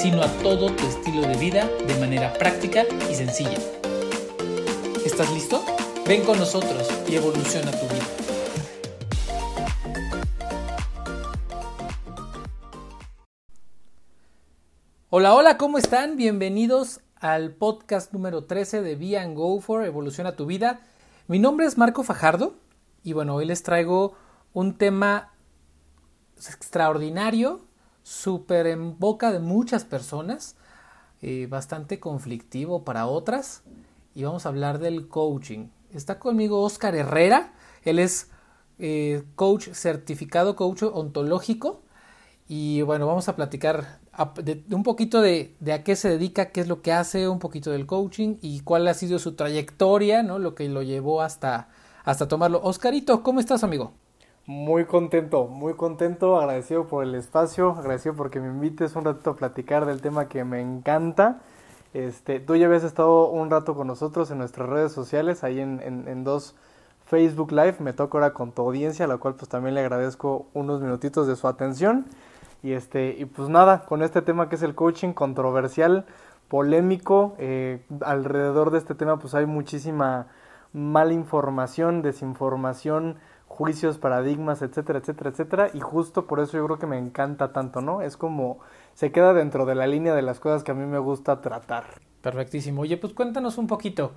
sino a todo tu estilo de vida de manera práctica y sencilla. ¿Estás listo? Ven con nosotros y evoluciona tu vida. Hola, hola, ¿cómo están? Bienvenidos al podcast número 13 de Be and Go For Evoluciona tu vida. Mi nombre es Marco Fajardo y bueno, hoy les traigo un tema extraordinario, súper en boca de muchas personas, eh, bastante conflictivo para otras y vamos a hablar del coaching. Está conmigo Oscar Herrera, él es eh, coach certificado, coach ontológico y bueno, vamos a platicar un poquito de, de, a qué se dedica, qué es lo que hace, un poquito del coaching y cuál ha sido su trayectoria, ¿no? Lo que lo llevó hasta, hasta tomarlo. Oscarito, ¿cómo estás, amigo? Muy contento, muy contento, agradecido por el espacio, agradecido porque me invites un ratito a platicar del tema que me encanta. Este, tú ya habías estado un rato con nosotros en nuestras redes sociales, ahí en, en, dos Facebook Live, me toca ahora con tu audiencia, a la cual pues también le agradezco unos minutitos de su atención. Y este, y pues nada, con este tema que es el coaching controversial, polémico, eh, alrededor de este tema pues hay muchísima mala información, desinformación, juicios, paradigmas, etcétera, etcétera, etcétera, y justo por eso yo creo que me encanta tanto, ¿no? Es como se queda dentro de la línea de las cosas que a mí me gusta tratar. Perfectísimo. Oye, pues cuéntanos un poquito.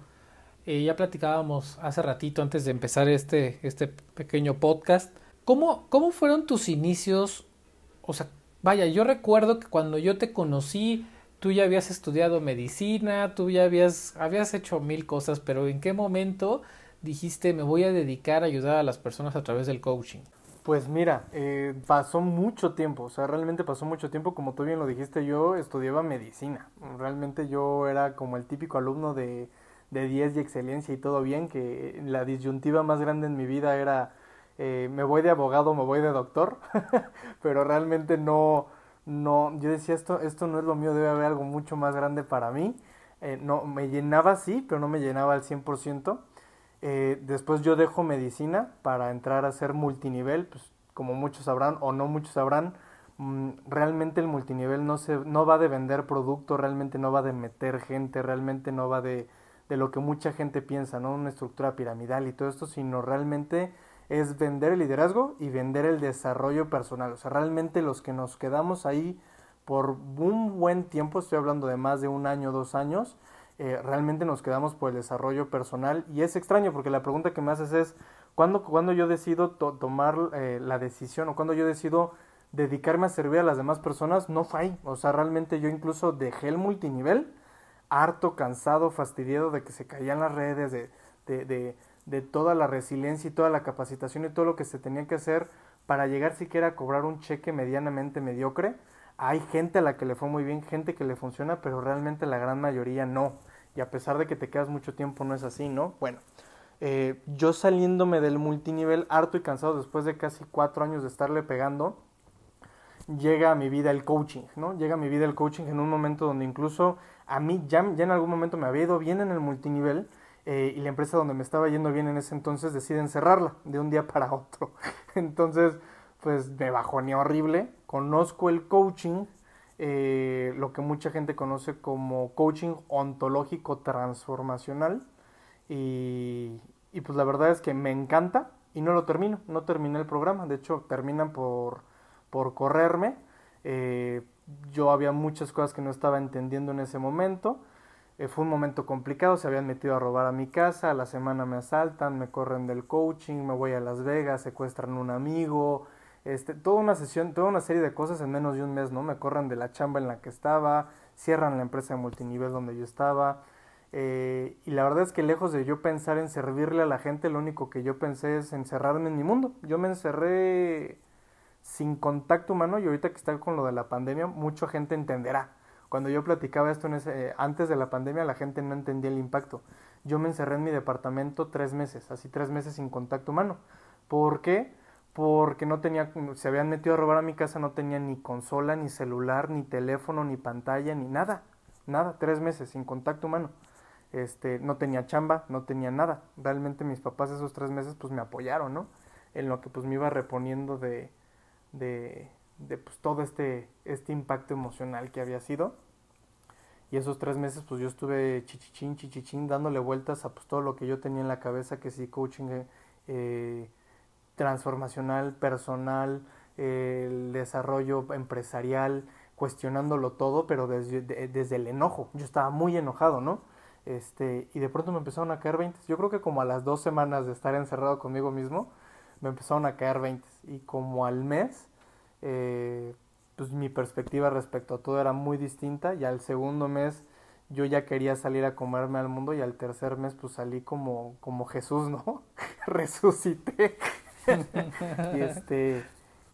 Eh, ya platicábamos hace ratito antes de empezar este, este pequeño podcast. ¿Cómo, ¿Cómo fueron tus inicios o sea, vaya, yo recuerdo que cuando yo te conocí, tú ya habías estudiado medicina, tú ya habías, habías hecho mil cosas, pero ¿en qué momento dijiste me voy a dedicar a ayudar a las personas a través del coaching? Pues mira, eh, pasó mucho tiempo, o sea, realmente pasó mucho tiempo, como tú bien lo dijiste, yo estudiaba medicina, realmente yo era como el típico alumno de, de 10 y excelencia y todo bien, que la disyuntiva más grande en mi vida era eh, me voy de abogado, me voy de doctor, pero realmente no, no, yo decía esto, esto no es lo mío, debe haber algo mucho más grande para mí. Eh, no, me llenaba sí, pero no me llenaba al 100%. Eh, después yo dejo medicina para entrar a ser multinivel, pues como muchos sabrán o no muchos sabrán, mm, realmente el multinivel no, se, no va de vender producto, realmente no va de meter gente, realmente no va de, de lo que mucha gente piensa, ¿no? Una estructura piramidal y todo esto, sino realmente es vender el liderazgo y vender el desarrollo personal. O sea, realmente los que nos quedamos ahí por un buen tiempo, estoy hablando de más de un año, dos años, eh, realmente nos quedamos por el desarrollo personal. Y es extraño porque la pregunta que me haces es, ¿cuándo, cuando yo decido tomar eh, la decisión o cuando yo decido dedicarme a servir a las demás personas? No fue ahí. O sea, realmente yo incluso dejé el multinivel, harto, cansado, fastidiado de que se caían las redes, de, de de toda la resiliencia y toda la capacitación y todo lo que se tenía que hacer para llegar siquiera a cobrar un cheque medianamente mediocre. Hay gente a la que le fue muy bien, gente que le funciona, pero realmente la gran mayoría no. Y a pesar de que te quedas mucho tiempo, no es así, ¿no? Bueno, eh, yo saliéndome del multinivel harto y cansado después de casi cuatro años de estarle pegando, llega a mi vida el coaching, ¿no? Llega a mi vida el coaching en un momento donde incluso a mí ya, en algún momento me había ido bien en el multinivel, eh, y la empresa donde me estaba yendo bien en ese entonces deciden cerrarla de un día para otro. Entonces, pues me bajoneé horrible. Conozco el coaching, eh, lo que mucha gente conoce como coaching ontológico transformacional. Y, pues la verdad es que me encanta y no lo termino, no terminé el programa. De hecho, terminan por, por correrme. Eh, yo había muchas cosas que no estaba entendiendo en ese momento. Eh, fue un momento complicado, se habían metido a robar a mi casa, a la semana me asaltan, me corren del coaching, me voy a Las Vegas, secuestran un amigo, este, toda una sesión, toda una serie de cosas en menos de un mes, ¿no? Me corren de la chamba en la que estaba, cierran la empresa de multinivel donde yo estaba, eh, y la verdad es que lejos de yo pensar en servirle a la gente, lo único que yo pensé es encerrarme en mi mundo. Yo me encerré sin contacto humano y ahorita que está con lo de la pandemia, mucha gente entenderá Cuando yo platicaba esto antes de la pandemia, la gente no entendía el impacto. Yo me encerré en mi departamento tres meses, así tres meses sin contacto humano. ¿Por qué? Porque no tenía, se habían metido a robar a mi casa, no tenía ni consola, ni celular, ni teléfono, ni pantalla, ni nada. Nada, tres meses sin contacto humano. Este, no tenía chamba, no tenía nada. Realmente mis papás esos tres meses pues me apoyaron, ¿no? En lo que pues me iba reponiendo de, de, de pues todo este, este impacto emocional que había sido. Y esos tres meses pues yo estuve chichichín, chichichín, dándole vueltas a pues todo lo que yo tenía en la cabeza, que sí, coaching eh transformacional, personal, el desarrollo empresarial, cuestionándolo todo, pero desde, desde el enojo. Yo estaba muy enojado, ¿no? Este, y de pronto me empezaron a caer 20. Yo creo que como a las dos semanas de estar encerrado conmigo mismo, me empezaron a caer 20. Y como al mes, eh, pues mi perspectiva respecto a todo era muy distinta. Y al segundo mes yo ya quería salir a comerme al mundo y al tercer mes pues salí como, como Jesús, ¿no? Resucité. y este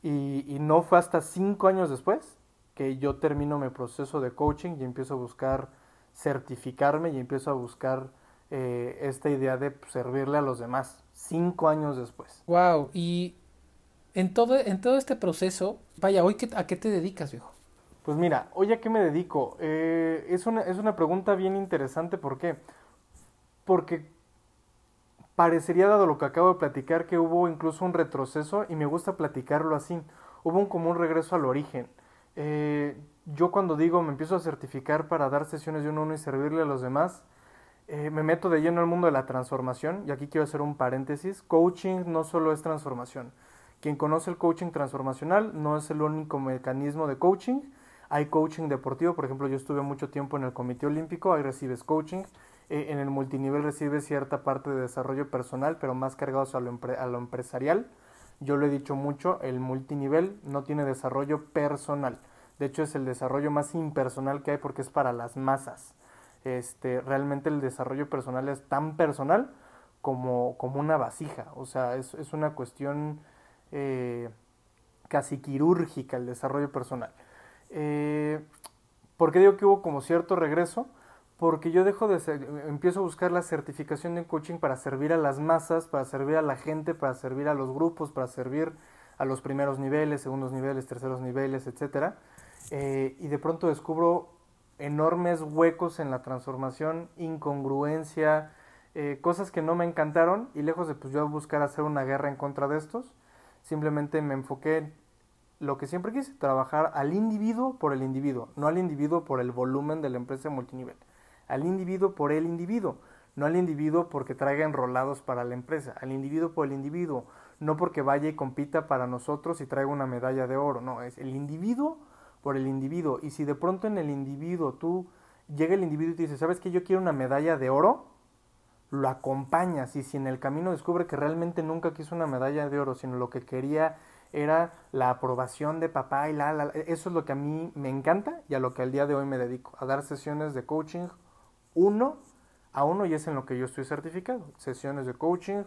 y, y, no fue hasta cinco años después que yo termino mi proceso de coaching y empiezo a buscar certificarme y empiezo a buscar eh, esta idea de servirle a los demás cinco años después. Wow, y en todo, en todo este proceso, vaya, hoy ¿a qué te dedicas, viejo? Pues mira, hoy a qué me dedico. Eh, es, una, es una pregunta bien interesante, ¿por qué? Porque parecería, dado lo que acabo de platicar, que hubo incluso un retroceso y me gusta platicarlo así. Hubo un común regreso al origen. Eh, yo cuando digo me empiezo a certificar para dar sesiones de uno a uno y servirle a los demás, eh, me meto de lleno al mundo de la transformación y aquí quiero hacer un paréntesis. Coaching no solo es transformación. Quien conoce el coaching transformacional no es el único mecanismo de coaching. Hay coaching deportivo, por ejemplo, yo estuve mucho tiempo en el Comité Olímpico, ahí recibes coaching. Eh, en el multinivel recibes cierta parte de desarrollo personal, pero más cargados a lo, a lo empresarial. Yo lo he dicho mucho, el multinivel no tiene desarrollo personal. De hecho, es el desarrollo más impersonal que hay porque es para las masas. Este, realmente el desarrollo personal es tan personal como, como una vasija. O sea, es, es una cuestión eh, casi quirúrgica el desarrollo personal. Eh, ¿Por qué digo que hubo como cierto regreso? Porque yo dejo de ser, empiezo a buscar la certificación de coaching para servir a las masas, para servir a la gente, para servir a los grupos, para servir a los primeros niveles, segundos niveles, terceros niveles, etcétera. Eh, y de pronto descubro enormes huecos en la transformación, incongruencia, eh, cosas que no me encantaron y lejos de pues yo buscar hacer una guerra en contra de estos, simplemente me enfoqué en lo que siempre quise, trabajar al individuo por el individuo, no al individuo por el volumen de la empresa multinivel al individuo por el individuo, no al individuo porque traiga enrolados para la empresa, al individuo por el individuo, no porque vaya y compita para nosotros y traiga una medalla de oro, no, es el individuo por el individuo. Y si de pronto en el individuo tú llega el individuo y te dice, ¿sabes que yo quiero una medalla de oro? Lo acompañas y si en el camino descubre que realmente nunca quiso una medalla de oro, sino lo que quería era la aprobación de papá y la, la, eso es lo que a mí me encanta y a lo que al día de hoy me dedico, a dar sesiones de coaching uno a uno y es en lo que yo estoy certificado. Sesiones de coaching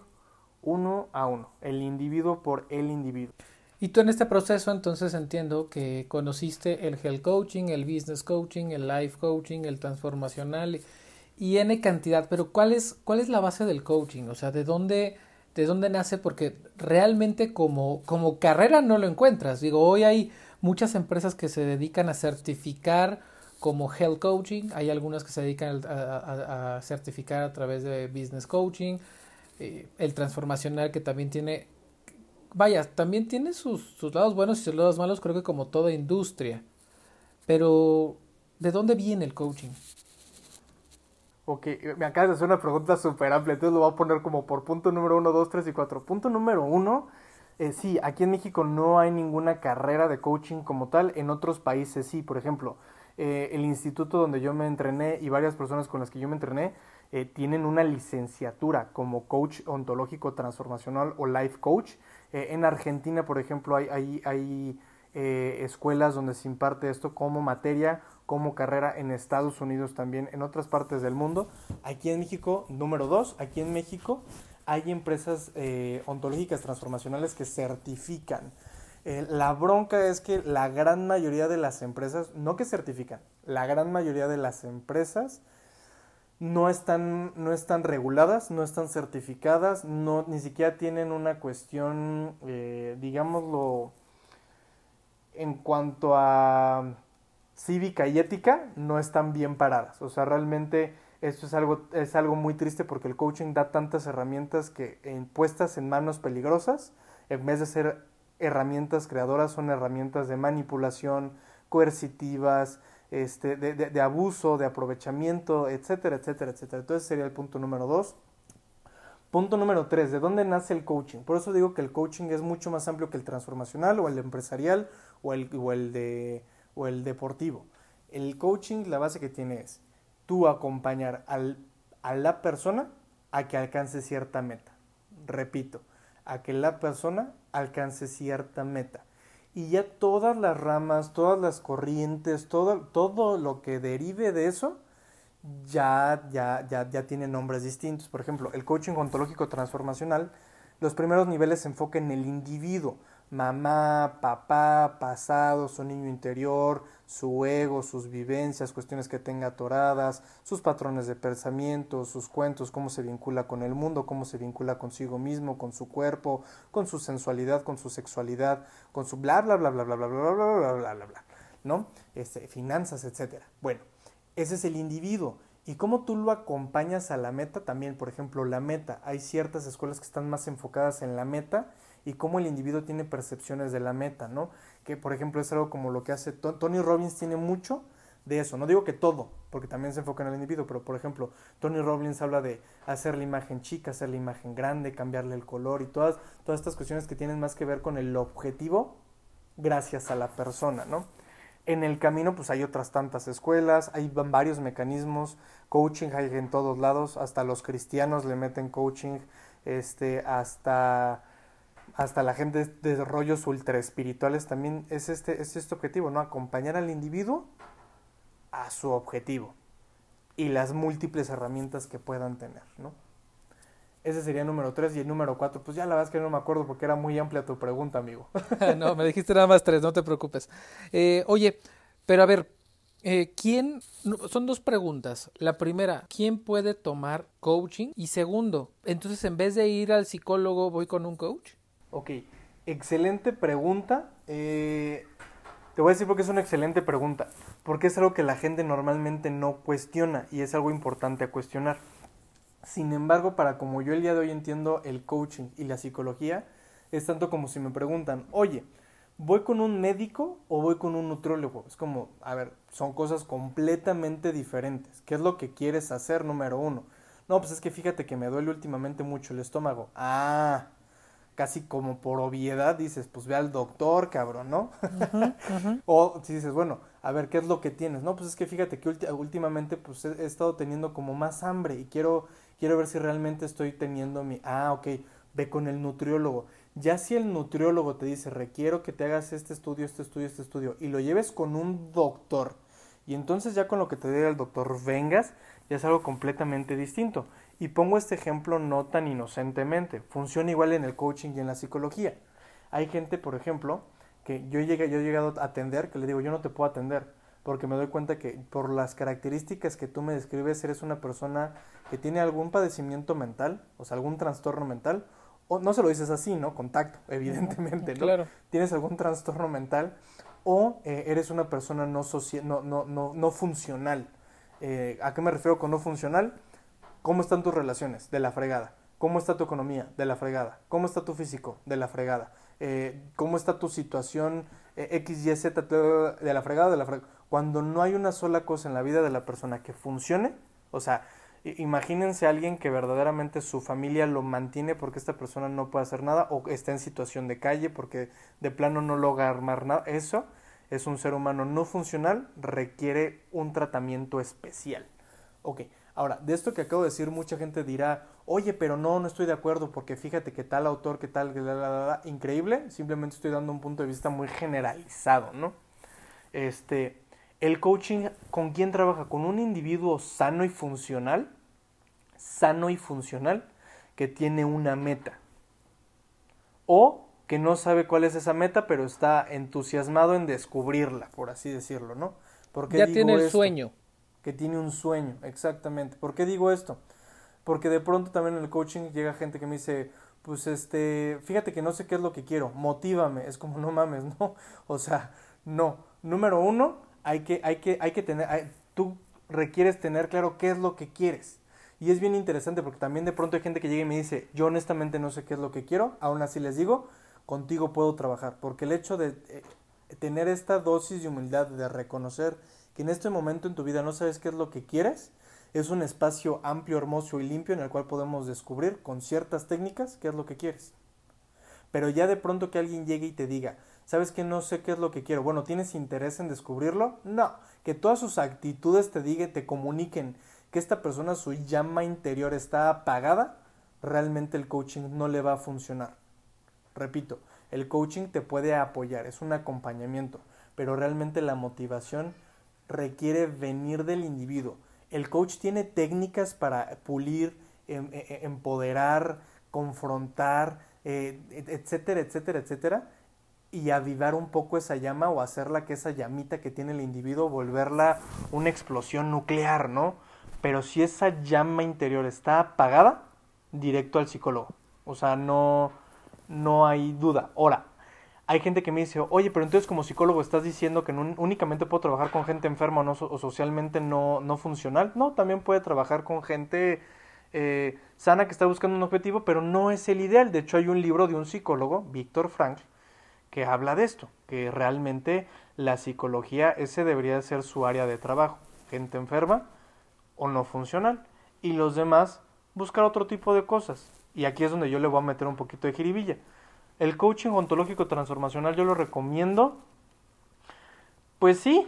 uno a uno, el individuo por el individuo. Y tú en este proceso entonces entiendo que conociste el health coaching, el business coaching, el life coaching, el transformacional y N cantidad, pero ¿cuál es, cuál es la base del coaching? O sea, ¿de dónde, de dónde nace? Porque realmente como, como carrera no lo encuentras. Digo, hoy hay muchas empresas que se dedican a certificar como Health Coaching, hay algunas que se dedican a, certificar a través de Business Coaching, eh, el transformacional que también tiene, vaya, también tiene sus, sus lados buenos y sus lados malos, creo que como toda industria, pero ¿de dónde viene el coaching? Ok, me acabas de hacer una pregunta súper amplia, entonces lo voy a poner como por punto número uno, dos, tres y cuatro. Punto número uno, eh, sí, aquí en México no hay ninguna carrera de coaching como tal, en otros países sí, por ejemplo, eh, el instituto donde yo me entrené y varias personas con las que yo me entrené eh, tienen una licenciatura como coach ontológico transformacional o life coach. Eh, en Argentina, por ejemplo, hay, hay, hay escuelas donde se imparte esto como materia, como carrera en Estados Unidos también, en otras partes del mundo. Aquí en México, número dos, aquí en México hay empresas ontológicas transformacionales que certifican eh, la bronca es que la gran mayoría de las empresas, no que certifican, La gran mayoría de las empresas no están, no están reguladas, no están certificadas, no, ni siquiera tienen una cuestión, eh, digámoslo, en cuanto a cívica y ética, no están bien paradas. O sea, realmente esto es algo, es algo muy triste porque el coaching da tantas herramientas que puestas en manos peligrosas, en vez de ser herramientas creadoras, son herramientas de manipulación, coercitivas, este, de, abuso, de aprovechamiento, etcétera, etcétera, etcétera. Entonces sería el punto número dos. Punto número tres, ¿de dónde nace el coaching? Por eso digo que el coaching es mucho más amplio que el transformacional o el empresarial o el, o el, de, o el deportivo. El coaching, la base que tiene es tú acompañar al, a la persona a que alcance cierta meta. Repito, a que la persona alcance cierta meta y ya todas las ramas, todas las corrientes, todo, todo lo que derive de eso, ya, ya, ya, ya tiene nombres distintos. Por ejemplo, el coaching ontológico transformacional, los primeros niveles se enfocan en el individuo, mamá, papá, pasado, su niño interior, su ego, sus vivencias, cuestiones que tenga atoradas, sus patrones de pensamiento, sus cuentos, cómo se vincula con el mundo, cómo se vincula consigo mismo, con su cuerpo, con su sensualidad, con su sexualidad, con su bla bla bla bla bla bla bla bla bla bla bla bla, ¿no? Este, finanzas, etcétera. Bueno, ese es el individuo. Y cómo tú lo acompañas a la meta también, por ejemplo, la meta. Hay ciertas escuelas que están más enfocadas en la meta y cómo el individuo tiene percepciones de la meta, ¿no? Que por ejemplo es algo como lo que hace Tony Robbins tiene mucho de eso. No digo que todo, porque también se enfoca en el individuo, pero por ejemplo, Tony Robbins habla de hacer la imagen chica, hacer la imagen grande, cambiarle el color y todas, todas estas cuestiones que tienen más que ver con el objetivo gracias a la persona, ¿no? En el camino pues hay otras tantas escuelas, hay varios mecanismos, coaching hay en todos lados, hasta los cristianos le meten coaching, este, hasta hasta la gente de rollos ultra espirituales también es este, es este objetivo, ¿no? Acompañar al individuo a su objetivo y las múltiples herramientas que puedan tener, ¿no? Ese sería el número tres y el número cuatro, pues ya la verdad es que no me acuerdo porque era muy amplia tu pregunta, amigo. no, me dijiste nada más tres, no te preocupes. Eh, oye, pero a ver, eh, ¿quién? Son dos preguntas. La primera, ¿quién puede tomar coaching? Y segundo, entonces en vez de ir al psicólogo, voy con un coach. Ok, excelente pregunta. Eh, te voy a decir porque es una excelente pregunta. Porque es algo que la gente normalmente no cuestiona y es algo importante a cuestionar. Sin embargo, para como yo el día de hoy entiendo el coaching y la psicología, es tanto como si me preguntan, oye, ¿voy con un médico o voy con un nutriólogo? Es como, a ver, son cosas completamente diferentes. ¿Qué es lo que quieres hacer, número uno? No, pues es que fíjate que me duele últimamente mucho el estómago. Ah, casi como por obviedad dices, pues ve al doctor, cabrón, ¿no? o si dices, bueno, a ver, ¿qué es lo que tienes? No, pues es que fíjate que últimamente pues he, estado teniendo como más hambre y quiero, quiero ver si realmente estoy teniendo mi... Ah, ok, ve con el nutriólogo. Ya si el nutriólogo te dice, requiero que te hagas este estudio, este estudio, este estudio, y lo lleves con un doctor, y entonces ya con lo que te diga el doctor vengas, ya es algo completamente distinto. Y pongo este ejemplo no tan inocentemente. Funciona igual en el coaching y en la psicología. Hay gente, por ejemplo, que yo, llegué, yo he llegado a atender, que le digo, yo no te puedo atender, porque me doy cuenta que por las características que tú me describes, eres una persona que tiene algún padecimiento mental, o sea, algún trastorno mental, o no se lo dices así, ¿no? Contacto, evidentemente, ¿no? Claro. Tienes algún trastorno mental, o eh, eres una persona no, no, no, no, no funcional. Eh, ¿A qué me refiero con no funcional? ¿Cómo están tus relaciones? De la fregada. ¿Cómo está tu economía? De la fregada. ¿Cómo está tu físico? De la fregada. Eh, ¿Cómo está tu situación eh, X, Y, Z? De la fregada, de la fregada. Cuando no hay una sola cosa en la vida de la persona que funcione, o sea, imagínense a alguien que verdaderamente su familia lo mantiene porque esta persona no puede hacer nada o está en situación de calle porque de plano no logra armar nada. Eso es un ser humano no funcional, requiere un tratamiento especial. Ok, Ahora, de esto que acabo de decir, mucha gente dirá, oye, pero no, no estoy de acuerdo porque fíjate que tal autor, que tal, increíble, simplemente estoy dando un punto de vista muy generalizado, ¿no? Este, el coaching, ¿con quién trabaja? Con un individuo sano y funcional, sano y funcional, que tiene una meta. O que no sabe cuál es esa meta, pero está entusiasmado en descubrirla, por así decirlo, ¿no? ¿Por qué ya tiene el esto? sueño. Que tiene un sueño, exactamente. ¿Por qué digo esto? Porque de pronto también en el coaching llega gente que me dice, pues este, fíjate que no sé qué es lo que quiero, motívame. Es como, no mames, no. O sea, no. Número uno, hay que, hay que, hay que tener, tú requieres tener claro qué es lo que quieres. Y es bien interesante porque también de pronto hay gente que llega y me dice, yo honestamente no sé qué es lo que quiero, aún así les digo, contigo puedo trabajar. Porque el hecho de eh, tener esta dosis de humildad, de reconocer que en este momento en tu vida no sabes qué es lo que quieres, es un espacio amplio, hermoso y limpio en el cual podemos descubrir con ciertas técnicas qué es lo que quieres. Pero ya de pronto que alguien llegue y te diga, ¿sabes que no sé qué es lo que quiero? Bueno, ¿tienes interés en descubrirlo? No, que todas sus actitudes te digan, te comuniquen que esta persona, su llama interior está apagada, realmente el coaching no le va a funcionar. Repito, el coaching te puede apoyar, es un acompañamiento, pero realmente la motivación requiere venir del individuo. El coach tiene técnicas para pulir, em- e- e- empoderar, confrontar, eh, et- etcétera, etcétera, etcétera, y avivar un poco esa llama o hacerla que esa llamita que tiene el individuo, volverla una explosión nuclear, ¿no? Pero si esa llama interior está apagada, directo al psicólogo. O sea, no, no hay duda. Ahora, hay gente que me dice, oye, pero entonces como psicólogo estás diciendo que no- únicamente puedo trabajar con gente enferma o, no, socialmente no, no funcional. No, también puede trabajar con gente eh, sana que está buscando un objetivo, pero no es el ideal. De hecho, hay un libro de un psicólogo, Víctor Frankl, que habla de esto, que realmente la psicología, ese debería ser su área de trabajo. Gente enferma o no funcional. Y los demás, buscar otro tipo de cosas. Y aquí es donde yo le voy a meter un poquito de jiribilla. El coaching ontológico transformacional yo lo recomiendo. Pues sí,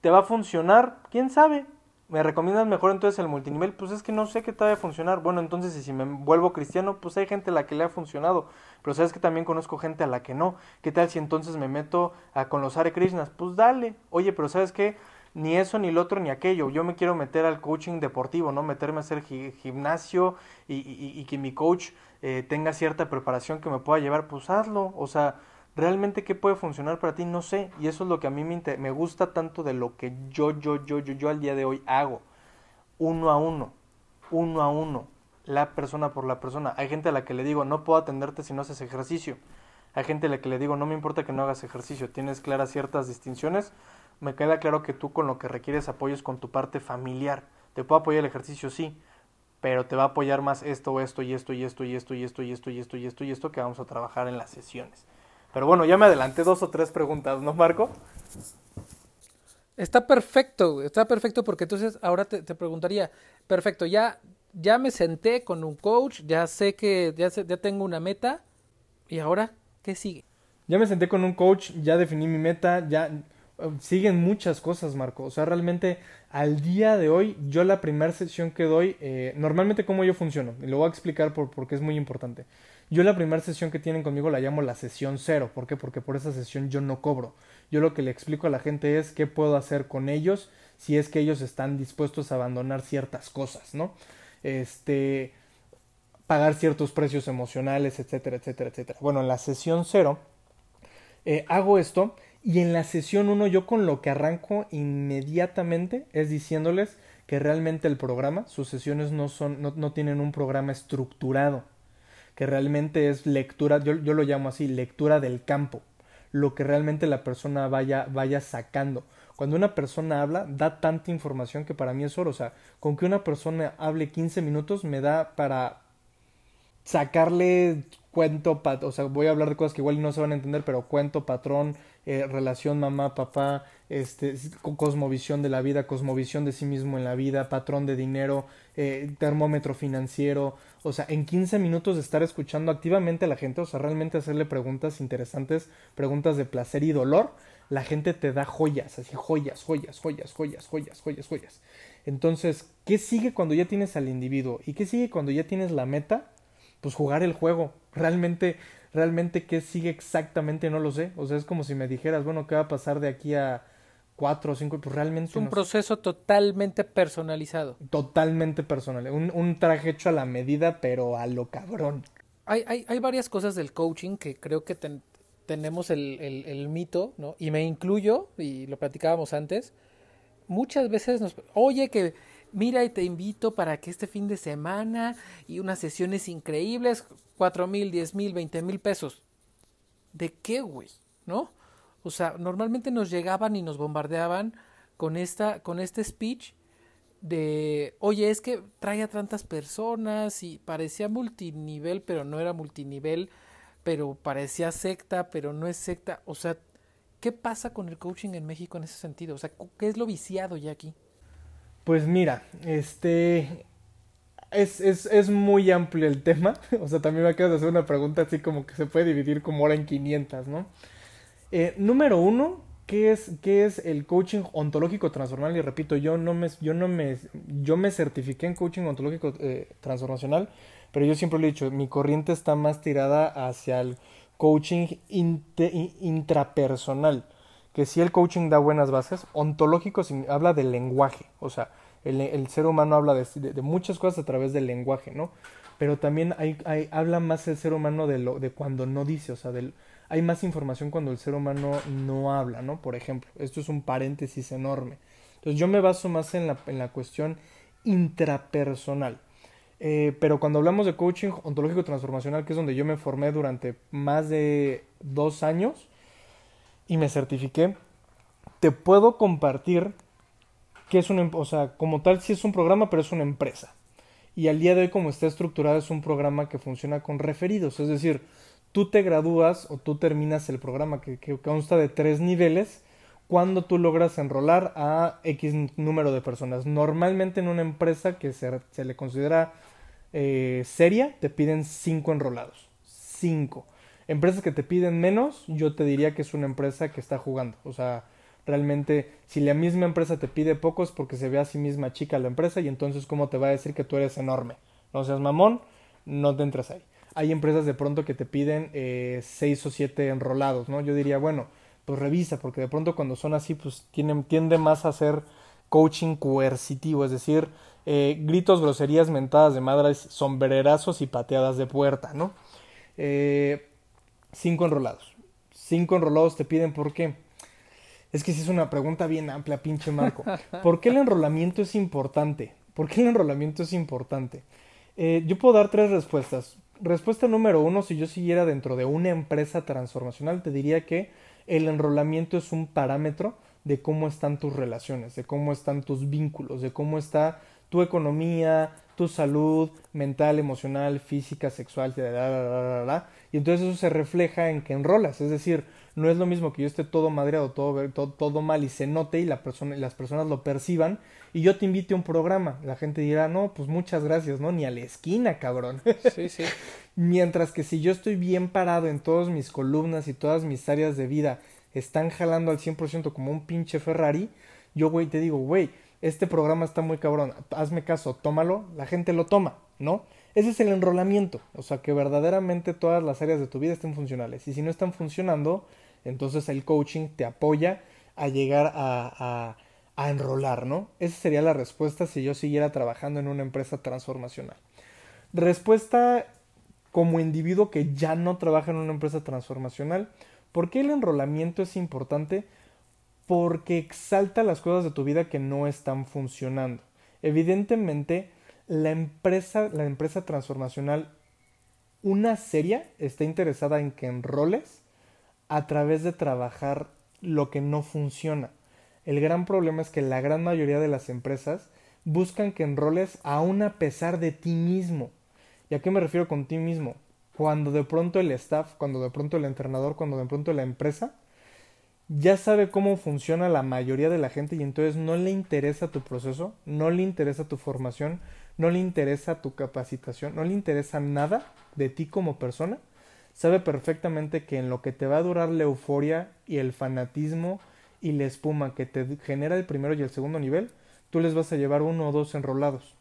te va a funcionar, quién sabe. ¿Me recomiendas mejor entonces el multinivel? Pues es que no sé qué te va a funcionar. Bueno, entonces y si me vuelvo cristiano, pues hay gente a la que le ha funcionado. Pero sabes que también conozco gente a la que no. ¿Qué tal si entonces me meto a, con los Hare Krishnas? Pues dale. Oye, pero ¿sabes qué? Ni eso, ni lo otro, ni aquello. Yo me quiero meter al coaching deportivo, ¿no? Meterme a hacer gi- gimnasio y que mi coach eh, tenga cierta preparación que me pueda llevar. Pues hazlo. O sea, realmente qué puede funcionar para ti, no sé. Y eso es lo que a mí me, inter- me gusta tanto de lo que yo, yo, yo, yo, yo al día de hoy hago. Uno a uno, uno a uno, la persona por la persona. Hay gente a la que le digo, no puedo atenderte si no haces ejercicio. Hay gente a la que le digo, no me importa que no hagas ejercicio, tienes claras ciertas distinciones. Me queda claro que tú con lo que requieres apoyo es con tu parte familiar. Te puedo apoyar el ejercicio, sí, pero te va a apoyar más esto, esto y esto y esto y esto y esto y esto y esto y esto y esto que vamos a trabajar en las sesiones. Pero bueno, ya me adelanté dos o tres preguntas, ¿no, Marco? Está perfecto, está perfecto porque entonces ahora te, te preguntaría, perfecto, ya, ya me senté con un coach, ya sé que ya, sé- ya tengo una meta y ahora, ¿qué sigue? Ya me senté con un coach, ya definí mi meta, ya siguen muchas cosas, Marco. O sea, realmente al día de hoy, yo la primera sesión que doy, eh, normalmente cómo yo funciono, y lo voy a explicar por, porque es muy importante. Yo la primera sesión que tienen conmigo la llamo la sesión cero. ¿Por qué? Porque por esa sesión yo no cobro. Yo lo que le explico a la gente es qué puedo hacer con ellos si es que ellos están dispuestos a abandonar ciertas cosas, ¿no? Este, pagar ciertos precios emocionales, etcétera, etcétera, etcétera. Bueno, en la sesión cero eh, hago esto y en la sesión 1 yo con lo que arranco inmediatamente es diciéndoles que realmente el programa, sus sesiones no son, no, no tienen un programa estructurado, que realmente es lectura, yo, yo lo llamo así, lectura del campo, lo que realmente la persona vaya, vaya sacando. Cuando una persona habla, da tanta información que para mí es oro. O sea, con que una persona hable 15 minutos me da para sacarle cuento, o sea, voy a hablar de cosas que igual no se van a entender, pero cuento, patrón, eh, relación mamá, papá, este, co- cosmovisión de la vida, cosmovisión de sí mismo en la vida, patrón de dinero, eh, termómetro financiero, o sea, en 15 minutos de estar escuchando activamente a la gente, o sea, realmente hacerle preguntas interesantes, preguntas de placer y dolor, la gente te da joyas, así joyas, joyas, joyas, joyas, joyas, joyas, joyas. Entonces, ¿qué sigue cuando ya tienes al individuo? ¿Y qué sigue cuando ya tienes la meta? Pues jugar el juego. Realmente, realmente qué sigue exactamente no lo sé. O sea, es como si me dijeras, bueno, ¿qué va a pasar de aquí a cuatro o cinco? Pues realmente Es un no sé. proceso totalmente personalizado. totalmente personal. Un, un traje hecho a la medida, pero a lo cabrón. Hay, hay, hay varias cosas del coaching que creo que ten- tenemos el, el, el, mito, ¿no? Y me incluyo, y lo platicábamos antes, muchas veces nos, oye, que mira y te invito para que este fin de semana y unas sesiones increíbles, cuatro mil, diez mil, veinte mil pesos. ¿De qué, güey? ¿No? O sea, normalmente nos llegaban y nos bombardeaban con esta, con este speech de, oye, es que trae a tantas personas y parecía multinivel, pero no era multinivel, pero parecía secta, pero no es secta. O sea, ¿qué pasa con el coaching en México en ese sentido? O sea, ¿qué es lo viciado ya aquí? Pues mira, este es, es, es muy amplio el tema. O sea, también me acabas de hacer una pregunta así como que se puede dividir como ahora en 500, ¿no? Eh, número uno, ¿qué es, ¿qué es el coaching ontológico transformacional? Y repito, yo no me, yo no me, yo me certifiqué en coaching ontológico eh, transformacional, pero yo siempre lo he dicho, mi corriente está más tirada hacia el coaching intrapersonal. Que si el coaching da buenas bases, ontológico habla del lenguaje, o sea, el, el ser humano habla de, muchas cosas a través del lenguaje, ¿no? Pero también hay, habla más el ser humano de, lo, de cuando no dice, o sea, del, hay más información cuando el ser humano no habla, ¿no? Por ejemplo, esto es un paréntesis enorme. Entonces yo me baso más en la, en la cuestión intrapersonal. Eh, pero cuando hablamos de coaching ontológico transformacional, que es donde yo me formé durante más de dos años y me certifiqué, te puedo compartir que es una, o sea, como tal sí es un programa, pero es una empresa. Y al día de hoy, como está estructurado, es un programa que funciona con referidos, es decir, tú te gradúas o tú terminas el programa que, consta de tres niveles cuando tú logras enrolar a X número de personas. Normalmente en una empresa que se, se le considera eh, seria, te piden cinco enrolados. Cinco. Empresas que te piden menos, yo te diría que es una empresa que está jugando. O sea, realmente, si la misma empresa te pide pocos porque se ve a sí misma chica la empresa y entonces, ¿cómo te va a decir que tú eres enorme? No seas mamón, no te entres ahí hay empresas de pronto que te piden eh, seis o siete enrolados, ¿no? Yo diría, bueno, pues revisa, porque de pronto cuando son así, pues tienden, tiende más a ser coaching coercitivo, es decir, eh, gritos, groserías, mentadas de madres, sombrerazos y pateadas de puerta, ¿no? Eh, cinco enrolados. Cinco enrolados te piden, ¿por qué? Es que si es una pregunta bien amplia, pinche Marco. ¿Por qué el enrolamiento es importante? ¿Por qué el enrolamiento es importante? Eh, yo puedo dar tres respuestas respuesta número uno, si yo siguiera dentro de una empresa transformacional, te diría que el enrolamiento es un parámetro de cómo están tus relaciones, de cómo están tus vínculos, de cómo está tu economía, tu salud mental, emocional, física, sexual, y entonces eso se refleja en que enrolas, es decir, no es lo mismo que yo esté todo madreado, todo, todo, todo mal y se note y la persona, las personas lo perciban y yo te invite a un programa. La gente dirá, no, pues muchas gracias, ¿no? Ni a la esquina, cabrón. Sí, sí. Mientras que si yo estoy bien parado en todas mis columnas y todas mis áreas de vida están jalando al 100% como un pinche Ferrari, yo, güey, te digo, güey, este programa está muy cabrón, hazme caso, tómalo, la gente lo toma, ¿no? Ese es el enrolamiento, o sea, que verdaderamente todas las áreas de tu vida estén funcionales. Y si no están funcionando, entonces el coaching te apoya a llegar a, a, enrolar, ¿no? Esa sería la respuesta si yo siguiera trabajando en una empresa transformacional. Respuesta como individuo que ya no trabaja en una empresa transformacional. ¿Por qué el enrolamiento es importante? Porque exalta las cosas de tu vida que no están funcionando. Evidentemente, la empresa, la empresa transformacional, una seria, está interesada en que enroles a través de trabajar lo que no funciona. El gran problema es que la gran mayoría de las empresas buscan que enroles aún a pesar de ti mismo. ¿Y a qué me refiero con ti mismo? Cuando de pronto el staff, cuando de pronto el entrenador, cuando de pronto la empresa ya sabe cómo funciona la mayoría de la gente y entonces no le interesa tu proceso, no le interesa tu formación, no le interesa tu capacitación, no le interesa nada de ti como persona, sabe perfectamente que en lo que te va a durar la euforia y el fanatismo y la espuma que te genera el primero y el segundo nivel, tú les vas a llevar uno o dos enrolados.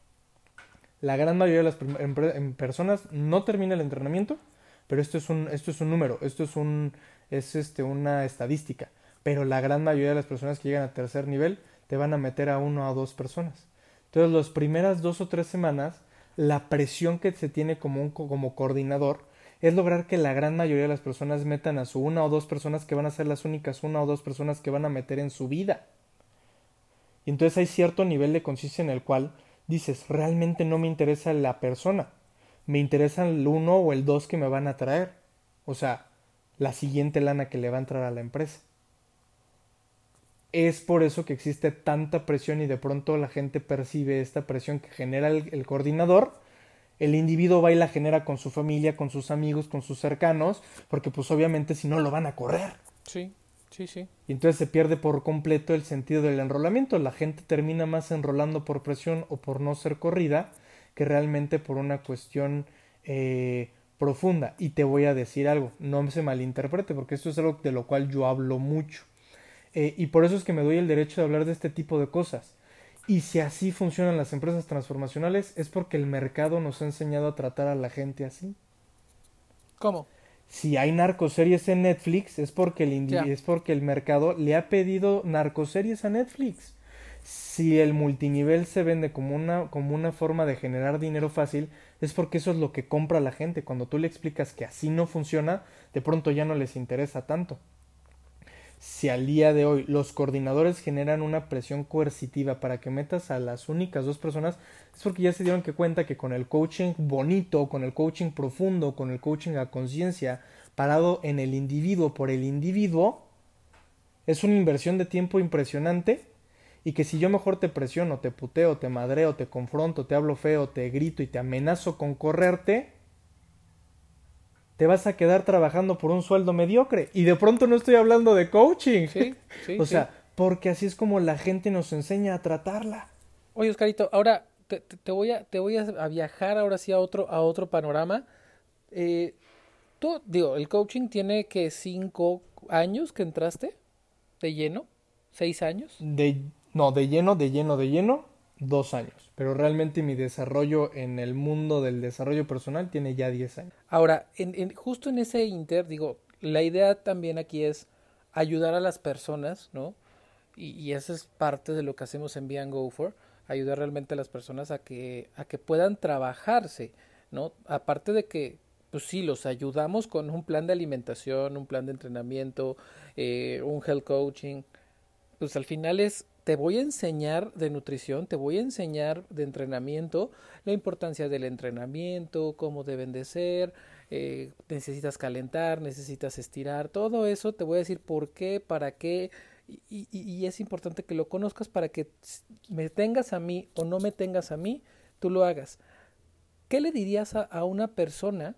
La gran mayoría de las personas no termina el entrenamiento, pero esto es un, esto es un número, esto es, un, es este, una estadística. Pero la gran mayoría de las personas que llegan a tercer nivel te van a meter a uno o dos personas. Entonces, las primeras dos o tres semanas, la presión que se tiene como, un, como coordinador es lograr que la gran mayoría de las personas metan a su una o dos personas que van a ser las únicas una o dos personas que van a meter en su vida. Y entonces hay cierto nivel de conciencia en el cual dices, realmente no me interesa la persona, me interesa el uno o el dos que me van a traer. O sea, la siguiente lana que le va a entrar a la empresa. Es por eso que existe tanta presión y de pronto la gente percibe esta presión que genera el, coordinador. El individuo va y la genera con su familia, con sus amigos, con sus cercanos, porque pues obviamente si no lo van a correr. Sí, sí, sí. Y entonces se pierde por completo el sentido del enrolamiento. La gente termina más enrolando por presión o por no ser corrida que realmente por una cuestión eh, profunda. Y te voy a decir algo, no se malinterprete, porque esto es algo de lo cual yo hablo mucho. Eh, y por eso es que me doy el derecho de hablar de este tipo de cosas. Y si así funcionan las empresas transformacionales, es porque el mercado nos ha enseñado a tratar a la gente así. ¿Cómo? Si hay narcoseries en Netflix, es porque el, es porque el mercado le ha pedido narcoseries a Netflix si el multinivel se vende como una, como una forma de generar dinero fácil, es porque eso es lo que compra la gente. Cuando tú le explicas que así no funciona, de pronto ya no les interesa tanto. Si al día de hoy los coordinadores generan una presión coercitiva para que metas a las únicas dos personas, es porque ya se dieron cuenta que con el coaching bonito, con el coaching profundo, con el coaching a conciencia, parado en el individuo por el individuo, es una inversión de tiempo impresionante y que si yo mejor te presiono, te puteo, te madreo, te confronto, te hablo feo, te grito y te amenazo con correrte, te vas a quedar trabajando por un sueldo mediocre. Y de pronto no estoy hablando de coaching. Sí, sí, o sea, porque así es como la gente nos enseña a tratarla. Oye, Oscarito, ahora te, voy, a, te voy a viajar ahora sí a otro, a otro panorama. Eh, tú, digo, el coaching tiene que cinco años que entraste de lleno, seis años. De no, de lleno, de lleno, de lleno, dos años. Pero realmente mi desarrollo en el mundo del desarrollo personal tiene ya diez años. Ahora, en, justo en ese inter, digo, la idea también aquí es ayudar a las personas, ¿no? Y, y eso es parte de lo que hacemos en Beyond Go For, ayudar realmente a las personas a que, a que puedan trabajarse, ¿no? Aparte de que, pues sí, los ayudamos con un plan de alimentación, un plan de entrenamiento, eh, un health coaching, pues al final es te voy a enseñar de nutrición, te voy a enseñar de entrenamiento, la importancia del entrenamiento, cómo deben de ser, eh, necesitas calentar, necesitas estirar, todo eso te voy a decir por qué, para qué, y, es importante que lo conozcas para que me tengas a mí o no me tengas a mí, tú lo hagas. ¿Qué le dirías a, una persona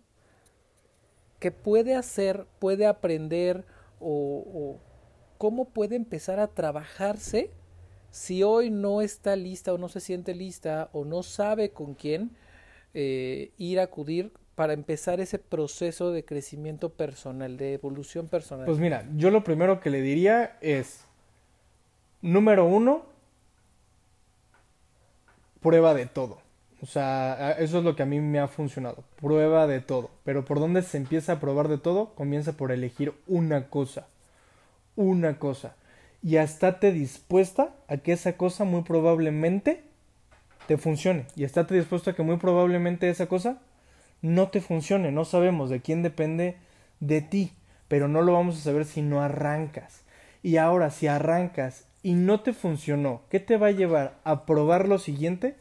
que puede hacer, puede aprender o cómo puede empezar a trabajarse? Si hoy no está lista o no se siente lista o no sabe con quién eh, ir a acudir para empezar ese proceso de crecimiento personal, de evolución personal? Pues mira, yo lo primero que le diría es, número uno, prueba de todo. O sea, eso es lo que a mí me ha funcionado. Prueba de todo. Pero por dónde se empieza a probar de todo, comienza por elegir una cosa. Una cosa y estate dispuesta a que esa cosa muy probablemente te funcione. Y estate dispuesto a que muy probablemente esa cosa no te funcione. No sabemos de quién depende de ti, pero no lo vamos a saber si no arrancas. Y ahora, si arrancas y no te funcionó, ¿qué te va a llevar a probar lo siguiente?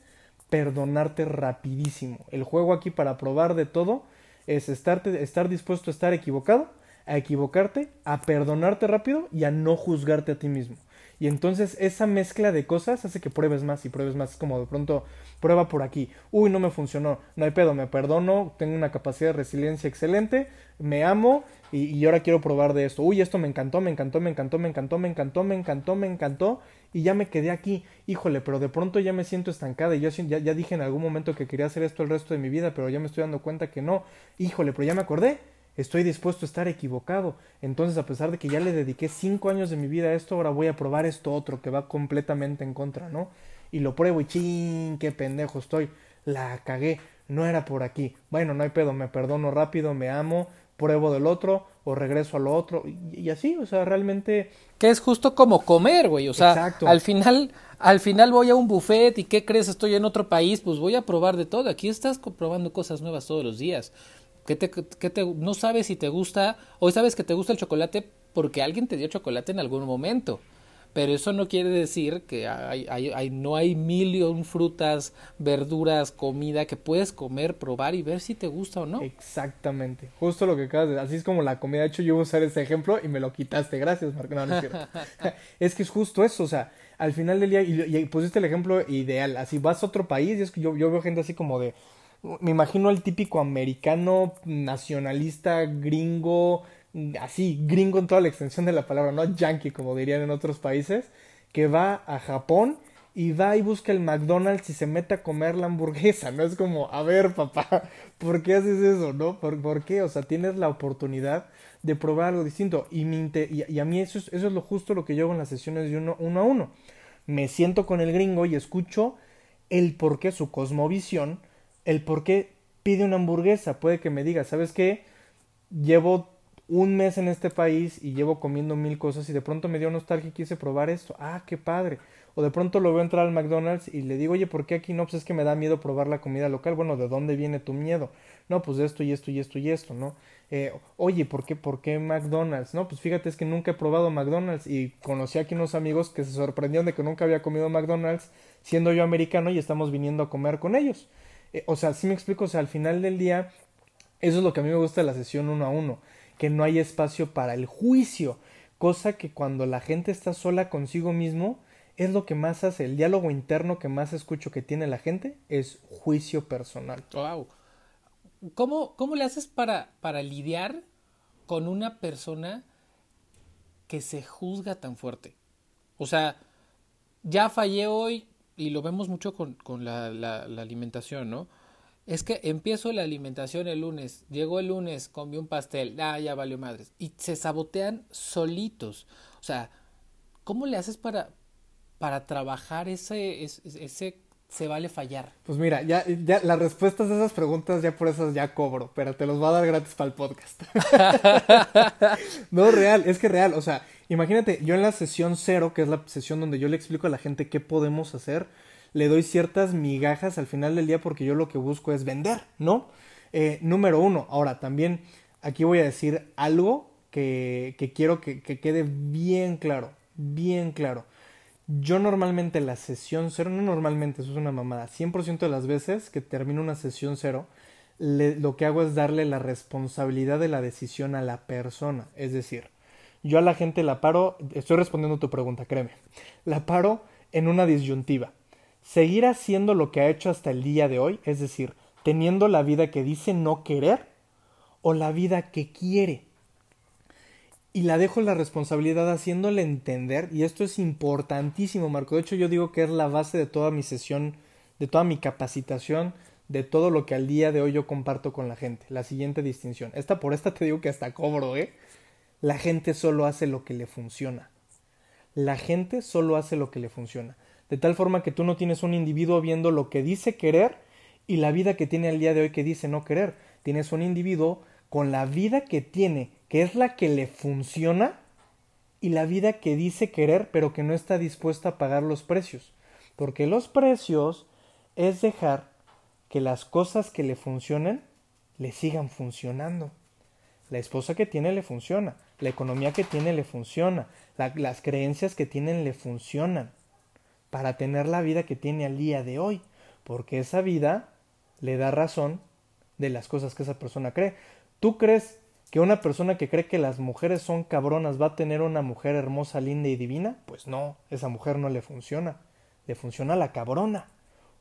Perdonarte rapidísimo. El juego aquí para probar de todo es estarte, estar dispuesto a estar equivocado a equivocarte, a perdonarte rápido y a no juzgarte a ti mismo. Y entonces esa mezcla de cosas hace que pruebes más y pruebes más. Es como de pronto, prueba por aquí. Uy, no me funcionó. No hay pedo, me perdono. Tengo una capacidad de resiliencia excelente. Me amo y, ahora quiero probar de esto. Uy, esto me encantó, me encantó, me encantó, me encantó, me encantó, me encantó, me encantó. Y ya me quedé aquí. Híjole, pero de pronto ya me siento estancada. Y yo ya, ya dije en algún momento que quería hacer esto el resto de mi vida, pero ya me estoy dando cuenta que no. Híjole, pero ya me acordé estoy dispuesto a estar equivocado. Entonces, a pesar de que ya le dediqué cinco años de mi vida a esto, ahora voy a probar esto otro que va completamente en contra, ¿no? Y lo pruebo y ching, qué pendejo estoy. La cagué, no era por aquí. Bueno, no hay pedo, me perdono rápido, me amo, pruebo del otro o regreso a lo otro y, así, o sea, realmente que es justo como comer, güey, o sea, al final al final voy a un buffet y qué crees, estoy en otro país, pues voy a probar de todo. Aquí estás probando cosas nuevas todos los días que te, te, no sabes si te gusta, o sabes que te gusta el chocolate porque alguien te dio chocolate en algún momento. Pero eso no quiere decir que hay, hay, no hay mil frutas, verduras, comida que puedes comer, probar y ver si te gusta o no. Exactamente. Justo lo que acabas de Así es como la comida. De hecho, yo voy a usar ese ejemplo y me lo quitaste. Gracias, Marco. No, no es cierto. es que es justo eso. O sea, al final del día, y, pusiste el ejemplo ideal. Así vas a otro país y es que yo, yo veo gente así como de. Me imagino al típico americano nacionalista gringo así, gringo en toda la extensión de la palabra, no yankee como dirían en otros países, que va a Japón y va y busca el McDonald's y se mete a comer la hamburguesa, ¿no? Es como, a ver, papá, ¿por qué haces eso, no? ¿Por, qué? O sea, tienes la oportunidad de probar algo distinto. Y, y, a mí eso es, eso es lo justo lo que yo hago en las sesiones de uno, uno a uno. Me siento con el gringo y escucho el por qué, su cosmovisión, el por qué pide una hamburguesa. Puede que me diga, ¿sabes qué? Llevo un mes en este país y llevo comiendo mil cosas y de pronto me dio nostalgia y quise probar esto. Ah, qué padre. O de pronto lo veo entrar al McDonald's y le digo, oye, ¿por qué aquí no? Pues es que me da miedo probar la comida local. Bueno, ¿de dónde viene tu miedo? No, pues esto y esto y esto y esto, ¿no? Eh, oye, ¿por qué, ¿por qué McDonald's? No, pues fíjate, es que nunca he probado McDonald's y conocí aquí unos amigos que se sorprendieron de que nunca había comido McDonald's siendo yo americano y estamos viniendo a comer con ellos. Eh, o sea, sí me explico, o sea, al final del día, eso es lo que a mí me gusta de la sesión uno a uno que no hay espacio para el juicio, cosa que cuando la gente está sola consigo mismo es lo que más hace, el diálogo interno que más escucho que tiene la gente es juicio personal. Wow. ¿Cómo, cómo le haces para, para lidiar con una persona que se juzga tan fuerte? O sea, ya fallé hoy y lo vemos mucho con, con la, la, alimentación, ¿no? es que empiezo la alimentación el lunes, llegó el lunes, comí un pastel, ah, ya valió madres. Y se sabotean solitos. O sea, ¿cómo le haces para, para trabajar ese, ese, se vale fallar? Pues mira, ya, ya las respuestas a esas preguntas ya por esas ya cobro, pero te los voy a dar gratis para el podcast. no, real, es que real, o sea, imagínate, yo en la sesión cero, que es la sesión donde yo le explico a la gente qué podemos hacer, le doy ciertas migajas al final del día porque yo lo que busco es vender, ¿no? Eh, número uno, ahora también aquí voy a decir algo que, quiero que, que, quede bien claro, bien claro. Yo normalmente la sesión cero, no normalmente, eso es una mamada, 100% de las veces que termino una sesión cero, lo que hago es darle la responsabilidad de la decisión a la persona. Es decir, yo a la gente la paro, estoy respondiendo tu pregunta, créeme, la paro en una disyuntiva seguir haciendo lo que ha hecho hasta el día de hoy, es decir, teniendo la vida que dice no querer o la vida que quiere. Y la dejo la responsabilidad haciéndole entender, y esto es importantísimo, Marco. De hecho, yo digo que es la base de toda mi sesión, de toda mi capacitación, de todo lo que al día de hoy yo comparto con la gente. La siguiente distinción. Esta por esta te digo que hasta cobro, ¿eh? La gente solo hace lo que le funciona. La gente solo hace lo que le funciona de tal forma que tú no tienes un individuo viendo lo que dice querer y la vida que tiene al día de hoy que dice no querer. Tienes un individuo con la vida que tiene, que es la que le funciona, y la vida que dice querer, pero que no está dispuesta a pagar los precios. Porque los precios es dejar que las cosas que le funcionen le sigan funcionando. La esposa que tiene le funciona, la economía que tiene le funciona, las creencias que tienen le funcionan para tener la vida que tiene al día de hoy, porque esa vida le da razón de las cosas que esa persona cree. ¿Tú crees que una persona que cree que las mujeres son cabronas va a tener una mujer hermosa, linda y divina? Pues no, esa mujer no le funciona, le funciona la cabrona.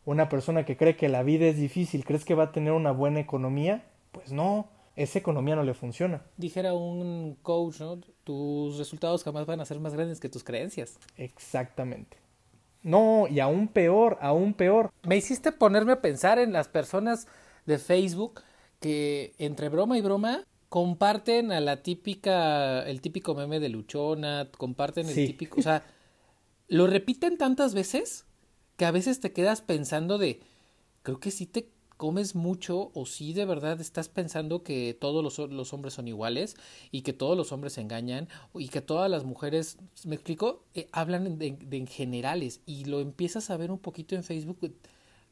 Una persona que cree que la vida es difícil, ¿crees que va a tener una buena economía? Pues no, esa economía no le funciona. Dijera un coach, ¿no? Tus resultados jamás van a ser más grandes que tus creencias. Exactamente. No, y aún peor, aún peor. Me hiciste ponerme a pensar en las personas de Facebook que entre broma y broma comparten a la típica, el típico meme de Luchona, comparten el típico, o sea, lo repiten tantas veces que a veces te quedas pensando de, creo que sí te comes mucho o si de verdad estás pensando que todos los, hombres son iguales y que todos los hombres se engañan y que todas las mujeres, ¿me explico? Eh, hablan de, en generales y lo empiezas a ver un poquito en Facebook.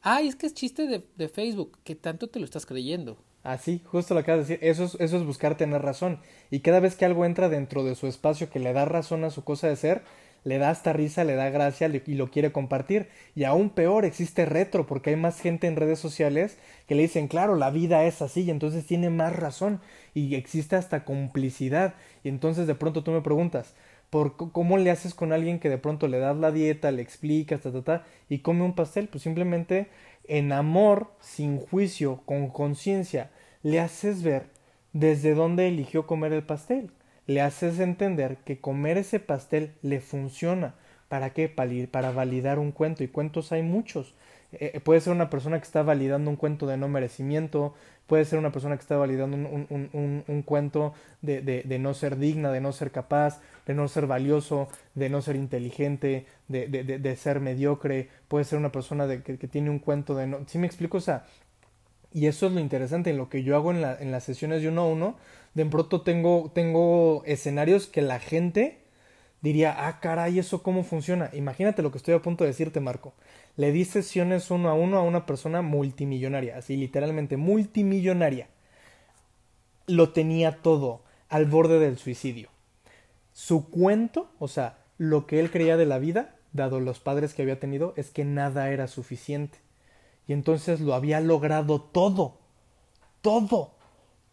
Ay, es que es chiste de, Facebook, que tanto te lo estás creyendo. Así, justo lo acabas de decir, eso es, eso es buscar tener razón. Y cada vez que algo entra dentro de su espacio que le da razón a su cosa de ser, le da hasta risa, le da gracia y lo quiere compartir. Y aún peor, existe retro, porque hay más gente en redes sociales que le dicen, claro, la vida es así, y entonces tiene más razón, y existe hasta complicidad. Y entonces de pronto tú me preguntas, ¿por cómo le haces con alguien que de pronto le das la dieta, le explicas, ta, ta, ta, y come un pastel? Pues simplemente en amor, sin juicio, con conciencia, le haces ver desde dónde eligió comer el pastel le haces entender que comer ese pastel le funciona. ¿Para qué? Para validar un cuento. Y cuentos hay muchos. Eh, eh, puede ser una persona que está validando un cuento de no merecimiento, puede ser una persona que está validando un, cuento de, no ser digna, de no ser capaz, de no ser valioso, de no ser inteligente, de, de ser mediocre, puede ser una persona que, que, tiene un cuento de no... ¿Sí me explico? O sea, y eso es lo interesante en lo que yo hago en, la, las sesiones de uno a uno. De pronto tengo, tengo escenarios que la gente diría, ah, caray, ¿eso cómo funciona? Imagínate lo que estoy a punto de decirte, Marco. Le di sesiones uno a uno a una persona multimillonaria, así literalmente multimillonaria. Lo tenía todo, al borde del suicidio. Su cuento, o sea, lo que él creía de la vida, dado los padres que había tenido, es que nada era suficiente y entonces lo había logrado todo, todo,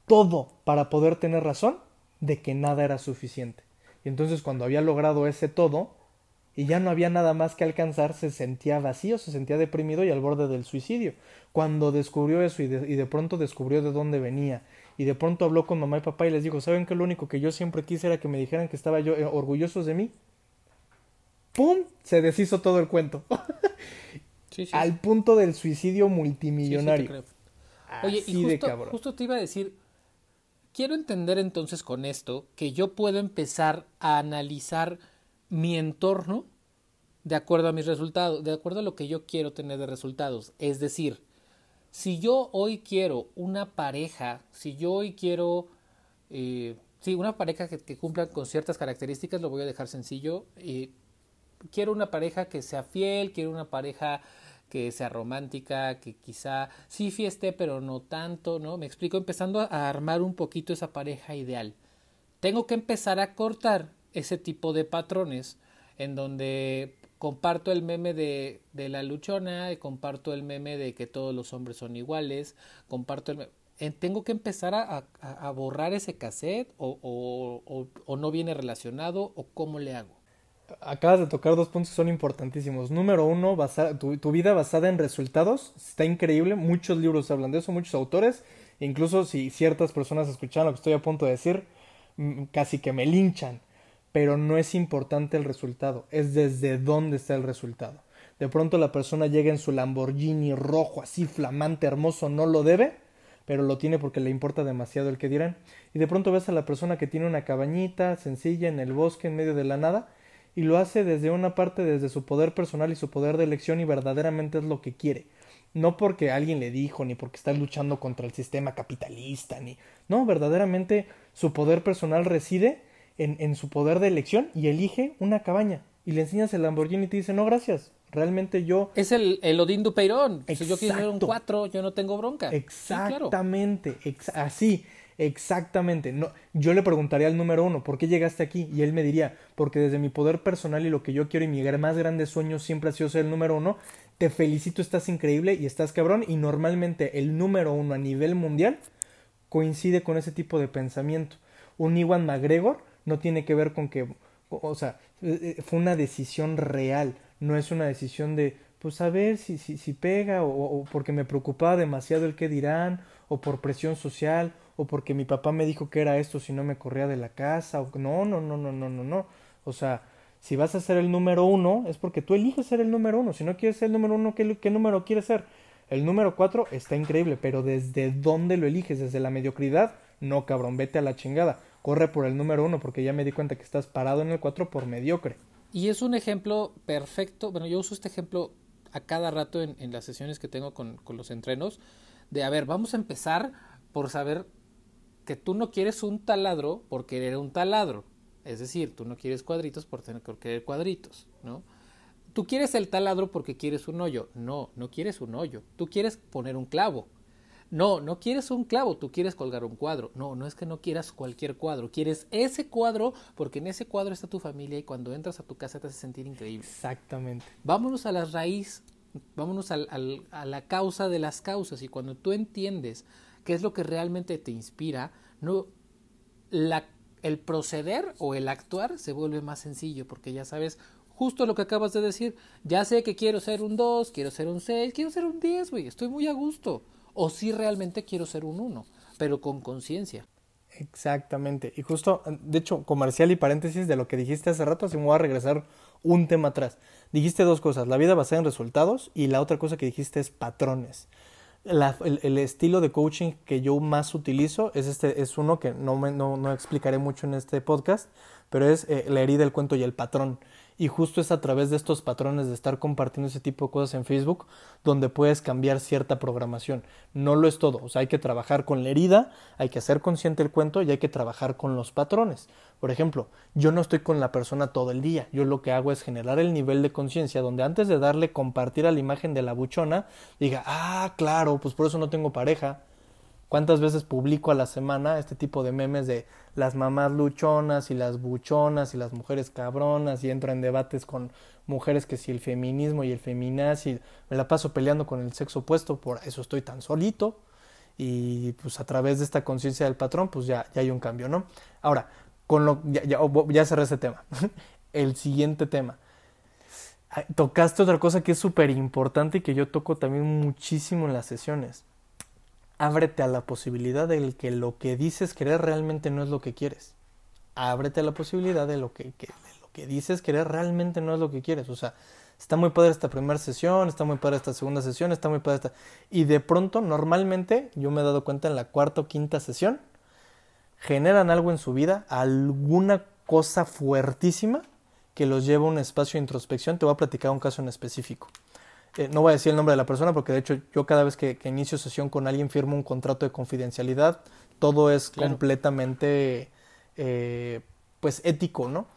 todo para poder tener razón de que nada era suficiente. Y entonces cuando había logrado ese todo y ya no había nada más que alcanzar, se sentía vacío, se sentía deprimido y al borde del suicidio. Cuando descubrió eso y de, y de pronto descubrió de dónde venía y de pronto habló con mamá y papá y les dijo, ¿saben qué? Lo único que yo siempre quise era que me dijeran que estaba yo eh, orgullosos de mí. ¡Pum! Se deshizo todo el cuento. al punto del suicidio multimillonario. Oye, y justo, justo te iba a decir, quiero entender entonces con esto que yo puedo empezar a analizar mi entorno de acuerdo a mis resultados, de acuerdo a lo que yo quiero tener de resultados. Es decir, si yo hoy quiero una pareja, si yo hoy quiero, eh, sí, una pareja que, que, cumpla con ciertas características, lo voy a dejar sencillo. Eh, quiero una pareja que sea fiel, quiero una pareja que sea romántica, que quizá sí fieste, pero no tanto, ¿no? Me explico, empezando a armar un poquito esa pareja ideal. Tengo que empezar a cortar ese tipo de patrones en donde comparto el meme de, de la luchona, comparto el meme de que todos los hombres son iguales, comparto el tengo que empezar a, a, borrar ese cassette o, o, o no viene relacionado o cómo le hago acabas de tocar dos puntos que son importantísimos. Número uno, tu, vida basada en resultados está increíble. Muchos libros hablan de eso, muchos autores. Incluso si ciertas personas escuchan lo que estoy a punto de decir, mm, casi que me linchan. Pero no es importante el resultado, es desde dónde está el resultado. De pronto la persona llega en su Lamborghini rojo, así flamante, hermoso, no lo debe, pero lo tiene porque le importa demasiado el que dirán. Y de pronto ves a la persona que tiene una cabañita sencilla en el bosque en medio de la nada y lo hace desde una parte, desde su poder personal y su poder de elección y verdaderamente es lo que quiere. No porque alguien le dijo, ni porque está luchando contra el sistema capitalista, ni... No, verdaderamente su poder personal reside en, en su poder de elección y elige una cabaña. Y le enseñas el Lamborghini y te dice, no, gracias, realmente yo... Es el, el Odín Dupeirón. Si yo quiero un 4, yo no tengo bronca. Exactamente, así. Exactamente. No, yo le preguntaría al número uno, ¿por qué llegaste aquí? Y él me diría, porque desde mi poder personal y lo que yo quiero y mi más grande sueño siempre ha sido ser el número uno. Te felicito, estás increíble y estás cabrón. Y normalmente el número uno a nivel mundial coincide con ese tipo de pensamiento. Un Iwan McGregor no tiene que ver con que, o sea, eh, eh, fue una decisión real, no es una decisión de, pues a ver si, si, si pega o, o porque me preocupaba demasiado el que dirán o por presión social o porque mi papá me dijo que era esto si no me corría de la casa, o no, no, no, no, no, no, no. O sea, si vas a ser el número uno, es porque tú eliges ser el número uno. Si no quieres ser el número uno, ¿qué, número quieres ser? El número cuatro está increíble, pero ¿desde dónde lo eliges? ¿Desde la mediocridad? No, cabrón, vete a la chingada. Corre por el número uno, porque ya me di cuenta que estás parado en el cuatro por mediocre. Y es un ejemplo perfecto. Bueno, yo uso este ejemplo a cada rato en, en las sesiones que tengo con, con los entrenos. De, a ver, vamos a empezar por saber que tú no quieres un taladro por querer un taladro. Es decir, tú no quieres cuadritos por tener que querer cuadritos, ¿no? tú quieres el taladro porque quieres un hoyo. No, no quieres un hoyo. Tú quieres poner un clavo. No, no quieres un clavo, tú quieres colgar un cuadro. No, no es que no quieras cualquier cuadro, quieres ese cuadro porque en ese cuadro está tu familia y cuando entras a tu casa te hace sentir increíble. Exactamente. Vámonos a la raíz, vámonos al, a la causa de las causas y cuando tú entiendes qué es lo que realmente te inspira, no, la, el proceder o el actuar se vuelve más sencillo porque ya sabes justo lo que acabas de decir. Ya sé que quiero ser un 2, quiero ser un 6, quiero ser un 10, güey, estoy muy a gusto o si realmente quiero ser un uno, pero con conciencia. Exactamente. Y justo, de hecho, comercial y paréntesis de lo que dijiste hace rato, así me voy a regresar un tema atrás. Dijiste dos cosas, la vida basada en resultados y la otra cosa que dijiste es patrones. el, estilo de coaching que yo más utilizo es este es uno que no, no, no explicaré mucho en este podcast, pero es eh, la herida, el cuento y el patrón y justo es a través de estos patrones de estar compartiendo ese tipo de cosas en Facebook donde puedes cambiar cierta programación. No lo es todo, o sea, hay que trabajar con la herida, hay que hacer consciente el cuento y hay que trabajar con los patrones. Por ejemplo, yo no estoy con la persona todo el día, yo lo que hago es generar el nivel de conciencia donde antes de darle compartir a la imagen de la buchona, diga, ah, claro, pues por eso no tengo pareja, ¿Cuántas veces publico a la semana este tipo de memes de las mamás luchonas y las buchonas y las mujeres cabronas y entro en debates con mujeres que si el feminismo y el feminazi me la paso peleando con el sexo opuesto, por eso estoy tan solito y pues a través de esta conciencia del patrón pues ya, ya hay un cambio, ¿no? Ahora, con lo ya, ya, ya cerré ese tema. el siguiente tema. Tocaste otra cosa que es súper importante y que yo toco también muchísimo en las sesiones ábrete a la posibilidad de que lo que dices querer realmente no es lo que quieres. Ábrete a la posibilidad de lo que, lo que dices querer realmente no es lo que quieres. O sea, está muy padre esta primera sesión, está muy padre esta segunda sesión, está muy padre esta... Y de pronto, normalmente, yo me he dado cuenta en la cuarta o quinta sesión, generan algo en su vida, alguna cosa fuertísima que los lleva a un espacio de introspección. Te voy a platicar un caso en específico. Eh, no voy a decir el nombre de la persona porque de hecho yo cada vez que, inicio sesión con alguien firmo un contrato de confidencialidad, todo es completamente eh, pues ético, ¿no?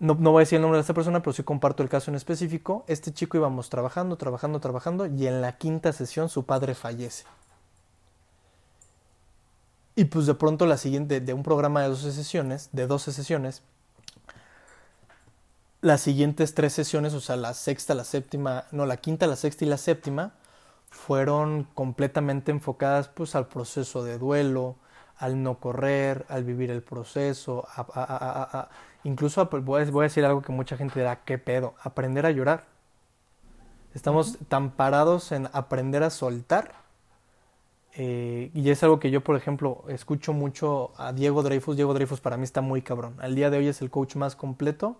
¿no? No voy a decir el nombre de esta persona, pero sí comparto el caso en específico. Este chico íbamos trabajando, trabajando, trabajando y en la quinta sesión su padre fallece. Y pues de pronto la siguiente, de un programa de 12 sesiones, de 12 sesiones, las siguientes tres sesiones, o sea, la sexta, la séptima, no, la quinta, la sexta y la séptima, fueron completamente enfocadas pues al proceso de duelo, al no correr, al vivir el proceso, a, a, a, incluso voy a, decir algo que mucha gente dirá, ¿qué pedo? Aprender a llorar. Estamos tan parados en aprender a soltar. Eh, y es algo que yo, por ejemplo, escucho mucho a Diego Dreyfus. Diego Dreyfus para mí está muy cabrón. Al día de hoy es el coach más completo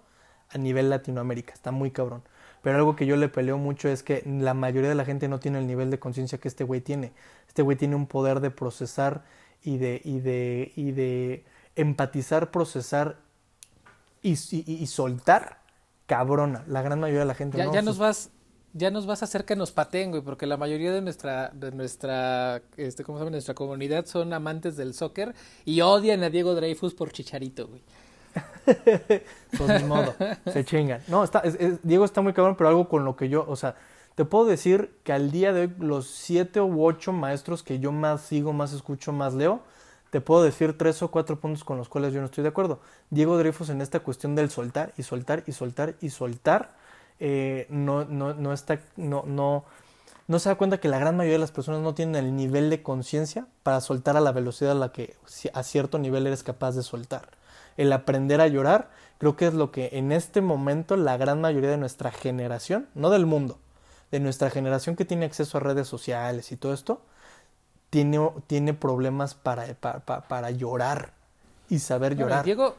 a nivel Latinoamérica, está muy cabrón. Pero algo que yo le peleo mucho es que la mayoría de la gente no tiene el nivel de conciencia que este güey tiene. Este güey tiene un poder de procesar y de, y de, y de empatizar, procesar y, y, soltar cabrona. La gran mayoría de la gente ya, no. Ya nos vas, ya nos vas a hacer que nos pateen, güey, porque la mayoría de nuestra, de nuestra, este, ¿cómo se llama? Nuestra comunidad son amantes del soccer y odian a Diego Dreyfus por Chicharito, güey. pues modo, se chingan. No, está, Diego está muy cabrón, pero algo con lo que yo, o sea, te puedo decir que al día de hoy los siete u ocho maestros que yo más sigo, más escucho, más leo, te puedo decir tres o cuatro puntos con los cuales yo no estoy de acuerdo. Diego Dreyfus en esta cuestión del soltar y soltar y soltar y soltar, eh, no, no, no está, no, no, no se da cuenta que la gran mayoría de las personas no tienen el nivel de conciencia para soltar a la velocidad a la que a cierto nivel eres capaz de soltar el aprender a llorar, creo que es lo que en este momento la gran mayoría de nuestra generación, no del mundo, de nuestra generación que tiene acceso a redes sociales y todo esto, tiene, tiene problemas para, para, llorar y saber llorar. y, Diego,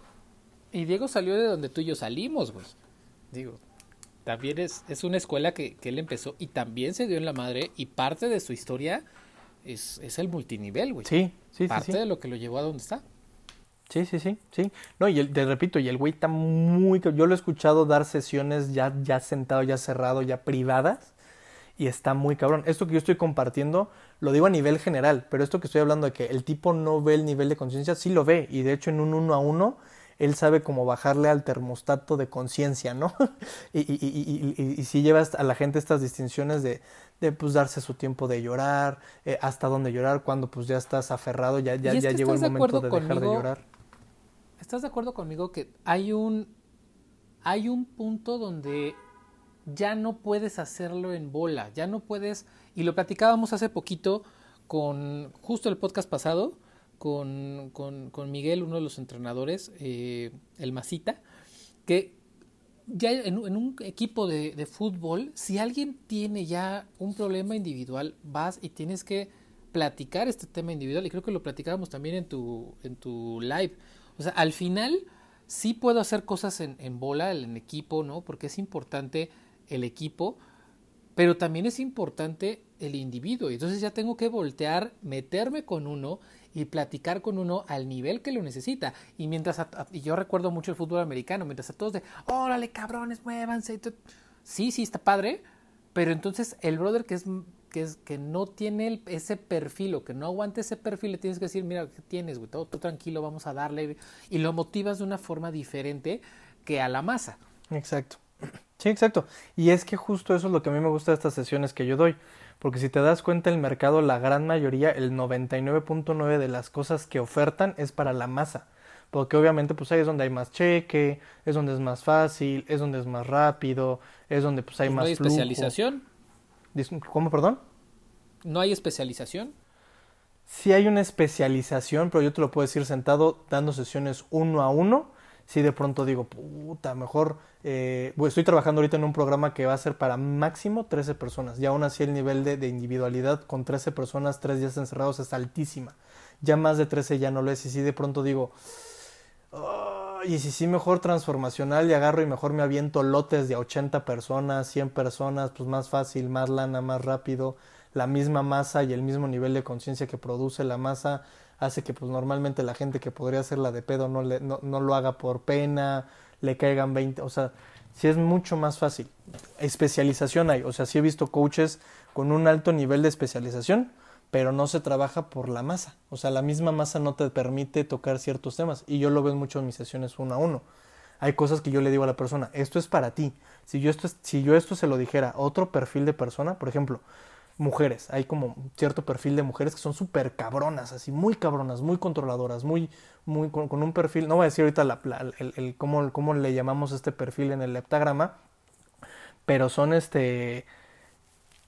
y Diego salió de donde tú y yo salimos, güey. Digo, también es, es una escuela que, que, él empezó y también se dio en la madre y parte de su historia es, es el multinivel, güey. Sí, sí, parte sí, de lo que lo llevó a donde está. Sí, sí, sí, sí. No, y el, te repito, y el güey está muy... Yo lo he escuchado dar sesiones ya, ya sentado, ya cerrado, ya privadas, y está muy cabrón. Esto que yo estoy compartiendo lo digo a nivel general, pero esto que estoy hablando de que el tipo no ve el nivel de conciencia, sí lo ve, y de hecho en un uno a uno, él sabe cómo bajarle al termostato de conciencia, ¿no? y, y, y, y, si llevas a la gente estas distinciones de, de pues darse su tiempo de llorar, eh, hasta dónde llorar, cuando pues ya estás aferrado, ya, ya, ya llegó el momento de, dejar de llorar. ¿Estás de acuerdo conmigo que hay un hay un punto donde ya no puedes hacerlo en bola, ya no puedes, y lo platicábamos hace poquito con justo el podcast pasado, con, con, Miguel, uno de los entrenadores, eh, el Masita, que ya en, un equipo de, de, fútbol, si alguien tiene ya un problema individual, vas y tienes que platicar este tema individual, y creo que lo platicábamos también en tu, en tu live. O sea, al final sí puedo hacer cosas en, en bola, en equipo, ¿no? Porque es importante el equipo, pero también es importante el individuo. Y entonces ya tengo que voltear, meterme con uno y platicar con uno al nivel que lo necesita. Y mientras, y yo recuerdo mucho el fútbol americano, mientras a todos de, órale cabrones, muévanse. Sí, sí, está padre, pero entonces el brother que es que, es, que no tiene ese perfil o que no aguante ese perfil, le tienes que decir, mira, ¿qué tienes, güey? Todo, tranquilo, vamos a darle. Y lo motivas de una forma diferente que a la masa. Exacto. Sí, exacto. Y es que justo eso es lo que a mí me gusta de estas sesiones que yo doy. Porque si te das cuenta, el mercado, la gran mayoría, el 99.9 de las cosas que ofertan es para la masa. Porque obviamente pues ahí es donde hay más cheque, es donde es más fácil, es donde es más rápido, es donde pues hay pues, más ¿No hay especialización? ¿Cómo, perdón? ¿No hay especialización? Sí hay una especialización, pero yo te lo puedo decir sentado dando sesiones uno a uno. Si de pronto digo, puta, mejor eh, estoy trabajando ahorita en un programa que va a ser para máximo 13 personas. Y aún así el nivel de, de individualidad con 13 personas, tres días encerrados es altísima. Ya más de 13 ya no lo es. Y si de pronto digo, y si sí mejor transformacional y agarro y mejor me aviento lotes de 80 personas, 100 personas, pues más fácil, más lana, más rápido, la misma masa y el mismo nivel de conciencia que produce la masa hace que pues normalmente la gente que podría hacerla de pedo no, le, no, no lo haga por pena, le caigan 20, o sea, sí es mucho más fácil. Especialización hay, o sea, sí he visto coaches con un alto nivel de especialización, pero no se trabaja por la masa. O sea, la misma masa no te permite tocar ciertos temas. Y yo lo veo mucho en mis sesiones uno a uno. Hay cosas que yo le digo a la persona, esto es para ti. Si yo esto, si yo esto se lo dijera a otro perfil de persona, por ejemplo, mujeres, hay como cierto perfil de mujeres que son súper cabronas, así, muy cabronas, muy controladoras, muy, muy, con, un perfil, no voy a decir ahorita la, el, cómo, cómo le llamamos este perfil en el leptagrama, pero son este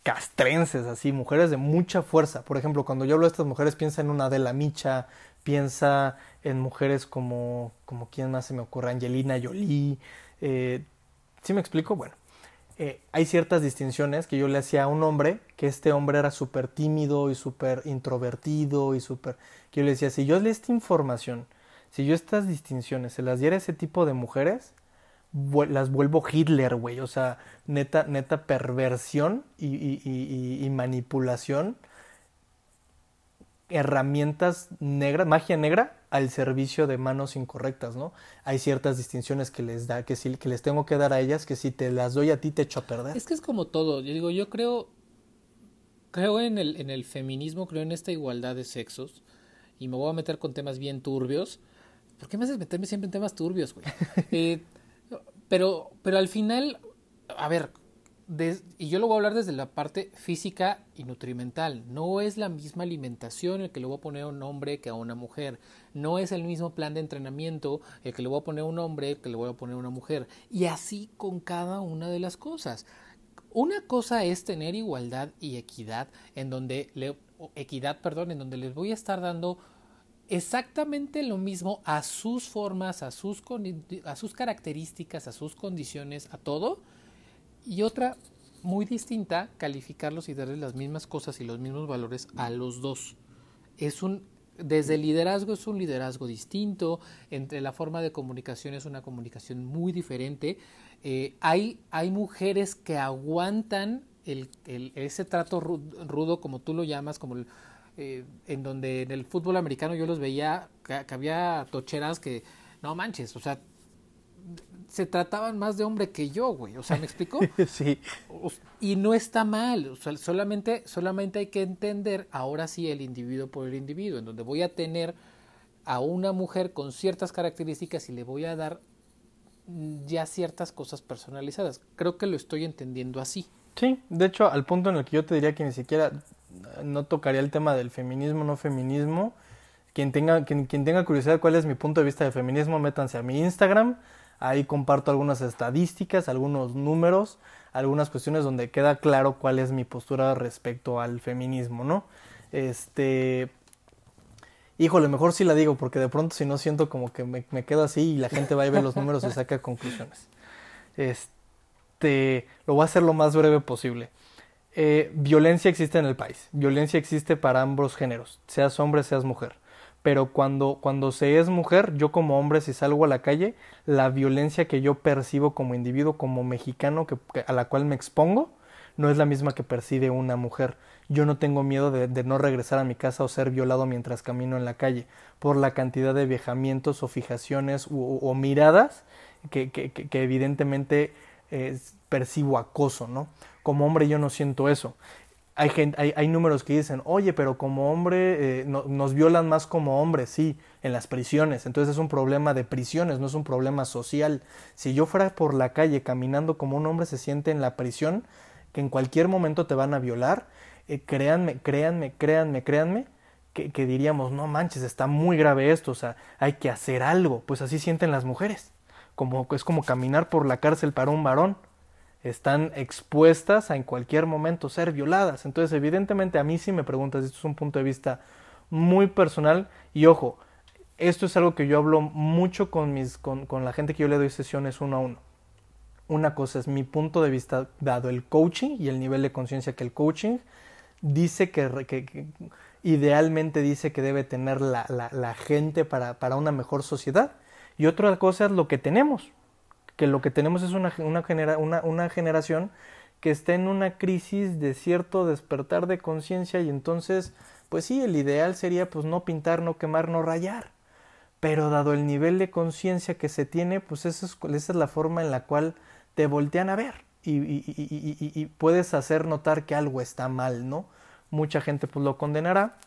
castrenses, así, mujeres de mucha fuerza. Por ejemplo, cuando yo hablo de estas mujeres, piensa en una de la Micha, piensa en mujeres como, como quién más se me ocurre, Angelina Jolie. Eh, ¿Sí me explico? Bueno, eh, hay ciertas distinciones que yo le hacía a un hombre, que este hombre era súper tímido y súper introvertido y súper... Que yo le decía, si yo le esta información, si yo estas distinciones se las diera a ese tipo de mujeres, las vuelvo Hitler, güey. O sea, neta, neta perversión y, y, y, manipulación. Herramientas negras, magia negra al servicio de manos incorrectas, ¿no? Hay ciertas distinciones que les da, que si, que les tengo que dar a ellas, que si te las doy a ti te echo a perder. Es que es como todo. Yo digo, yo creo, creo en el, en el feminismo, creo en esta igualdad de sexos. Y me voy a meter con temas bien turbios. ¿Por qué me haces meterme siempre en temas turbios, güey? Eh, pero, pero al final, a ver, y yo lo voy a hablar desde la parte física y nutrimental. No es la misma alimentación el que le voy a poner a un hombre que a una mujer. No es el mismo plan de entrenamiento el que le voy a poner a un hombre que le voy a poner a una mujer. Y así con cada una de las cosas. Una cosa es tener igualdad y equidad en donde le, equidad, perdón, en donde les voy a estar dando exactamente lo mismo a sus formas, a sus, a sus características, a sus condiciones, a todo. Y otra muy distinta, calificarlos y darles las mismas cosas y los mismos valores a los dos. Es un, desde el liderazgo es un liderazgo distinto, entre la forma de comunicación es una comunicación muy diferente. Eh, hay, hay mujeres que aguantan el, ese trato rudo, como tú lo llamas, como el, eh, en donde en el fútbol americano yo los veía que, había tocheras que, no manches, o sea, se trataban más de hombre que yo, güey. O sea, ¿me explico? sí. Y no está mal. O sea, solamente, solamente hay que entender ahora sí el individuo por el individuo, en donde voy a tener a una mujer con ciertas características y le voy a dar ya ciertas cosas personalizadas. Creo que lo estoy entendiendo así. Sí, de hecho, al punto en el que yo te diría que ni siquiera no tocaría el tema del feminismo, no feminismo. Quien tenga, quien, quien tenga curiosidad cuál es mi punto de vista de feminismo, métanse a mi Instagram. Ahí comparto algunas estadísticas, algunos números, algunas cuestiones donde queda claro cuál es mi postura respecto al feminismo, ¿no? Este, híjole, mejor sí la digo, porque de pronto si no siento como que me, quedo así y la gente va a ver los números y saca conclusiones. Este, lo voy a hacer lo más breve posible. Eh, violencia existe en el país, violencia existe para ambos géneros, seas hombre, seas mujer. Pero cuando, cuando se es mujer, yo como hombre, si salgo a la calle, la violencia que yo percibo como individuo, como mexicano, que, a la cual me expongo, no es la misma que percibe una mujer. Yo no tengo miedo de, no regresar a mi casa o ser violado mientras camino en la calle, por la cantidad de viajamientos o fijaciones o, miradas que, evidentemente eh, percibo acoso, ¿no? Como hombre yo no siento eso. Hay, hay, hay números que dicen, oye, pero como hombre eh, nos violan más como hombres, sí, en las prisiones. Entonces es un problema de prisiones, no es un problema social. Si yo fuera por la calle caminando como un hombre se siente en la prisión, que en cualquier momento te van a violar, eh, créanme, créanme, créanme, créanme, que, que, diríamos, no manches, está muy grave esto, o sea, hay que hacer algo. Pues así sienten las mujeres, como es como caminar por la cárcel para un varón. Están expuestas a en cualquier momento ser violadas. Entonces, evidentemente, a mí sí me preguntas, esto es un punto de vista muy personal. Y ojo, esto es algo que yo hablo mucho con, mis, con, con la gente que yo le doy sesiones uno a uno una cosa es mi punto de vista dado el coaching y el nivel de conciencia que el coaching dice que, idealmente dice que debe tener la, la, gente para, para, una mejor sociedad. Y otra cosa es lo que tenemos, que lo que tenemos es una, una, genera, una, una generación que está en una crisis de cierto despertar de conciencia y entonces, pues sí, el ideal sería pues no pintar, no quemar, no rayar. Pero dado el nivel de conciencia que se tiene, pues esa es, esa es la forma en la cual te voltean a ver y, puedes hacer notar que algo está mal, ¿no? Mucha gente pues lo condenará,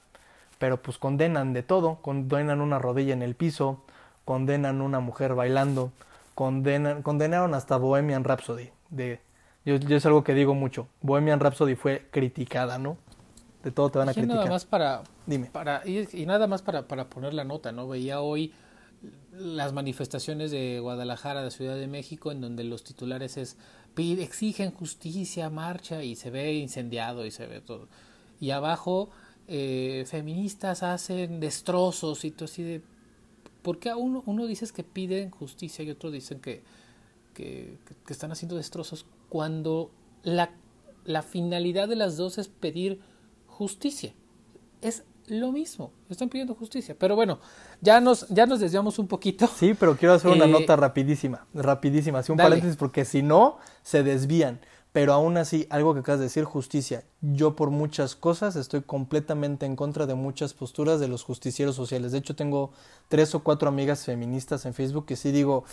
pero pues condenan de todo, condenan una rodilla en el piso, condenan una mujer bailando, condenan, condenaron hasta Bohemian Rhapsody. De, yo, es algo que digo mucho, Bohemian Rhapsody fue criticada, ¿no? De todo te van a criticar. Nada más para, Dime. Para, y, y nada más para, para poner la nota, ¿no? Veía hoy las manifestaciones de Guadalajara, de Ciudad de México, en donde los titulares es pide, exigen justicia, marcha y se ve incendiado y se ve todo. Y abajo eh, feministas hacen destrozos y todo así de... ¿Por qué uno, uno dices que piden justicia y otro dicen que, que, que están haciendo destrozos cuando la, la finalidad de las dos es pedir justicia? Es lo mismo, están pidiendo justicia. Pero bueno, ya nos, ya nos desviamos un poquito. Sí, pero quiero hacer una eh, nota rapidísima, rapidísima, así un paréntesis, porque si no, se desvían. Pero aún así, algo que acabas de decir, justicia. Yo por muchas cosas estoy completamente en contra de muchas posturas de los justicieros sociales. De hecho, tengo tres o cuatro amigas feministas en Facebook que sí digo,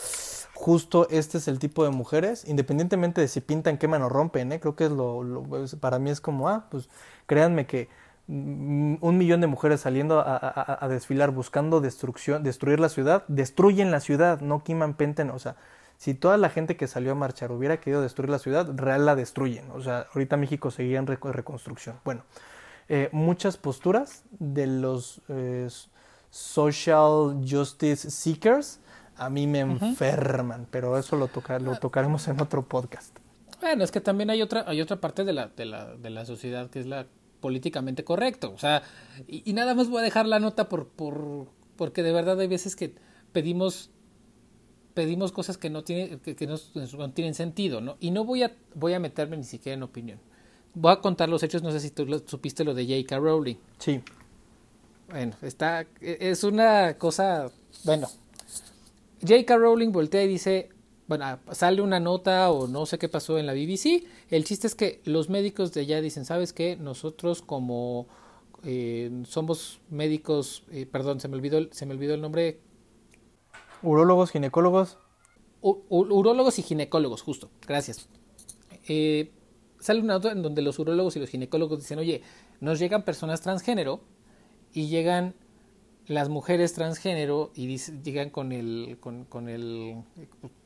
justo este es el tipo de mujeres, independientemente de si pintan, queman o rompen, ¿eh? creo que es lo, lo para mí es como, ah, pues créanme que un millón de mujeres saliendo a, desfilar buscando destrucción, destruir la ciudad, destruyen la ciudad, no quiman penten, o sea, si toda la gente que salió a marchar hubiera querido destruir la ciudad, real la destruyen, o sea, ahorita México seguía en reconstrucción. Bueno, eh, muchas posturas de los eh, social justice seekers a mí me enferman, pero eso lo, toca, lo tocaremos en otro podcast. Bueno, es que también hay otra, hay otra parte de la, de la, de la sociedad que es la políticamente correcto. O sea, y, nada más voy a dejar la nota por, por, porque de verdad hay veces que pedimos pedimos cosas que no tienen que, no, tienen sentido, ¿no? Y no voy a voy a meterme ni siquiera en opinión. Voy a contar los hechos, no sé si tú supiste lo de J.K. Rowling. Sí. Bueno, está e, es una cosa, bueno, J.K. Rowling voltea y dice, bueno, sale una nota o no sé qué pasó en la BBC. El chiste es que los médicos de allá dicen, ¿sabes qué? Nosotros como eh, somos médicos, eh, perdón, se me olvidó, se me olvidó el nombre. Urólogos, ginecólogos. urólogos y ginecólogos, justo. Gracias. Eh, sale una nota en donde los urólogos y los ginecólogos dicen, oye, nos llegan personas transgénero y llegan las mujeres transgénero y llegan con el, con, con el,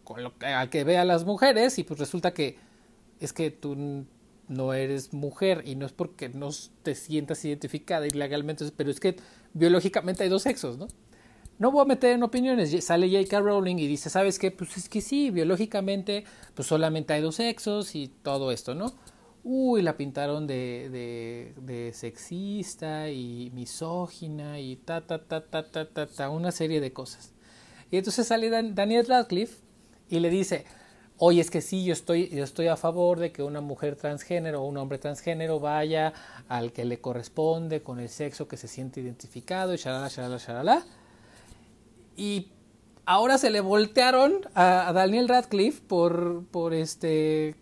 con lo, al que ve a las mujeres y pues resulta que es que tú no eres mujer y no es porque no te sientas identificada ilegalmente, pero es que biológicamente hay dos sexos, ¿no? No voy a meter en opiniones, sale J.K. Rowling y dice, ¿sabes qué? Pues es que sí, biológicamente pues solamente hay dos sexos y todo esto, ¿no? Uy, la pintaron de, de, sexista y misógina y ta, ta, ta, ta, ta, ta, ta, una serie de cosas. Y entonces sale Daniel Radcliffe y le dice, Oye, es que sí, yo estoy, yo estoy a favor de que una mujer transgénero o un hombre transgénero vaya al que le corresponde con el sexo que se siente identificado y shalala, shalala, shalala. Y ahora se le voltearon a, Daniel Radcliffe por, por este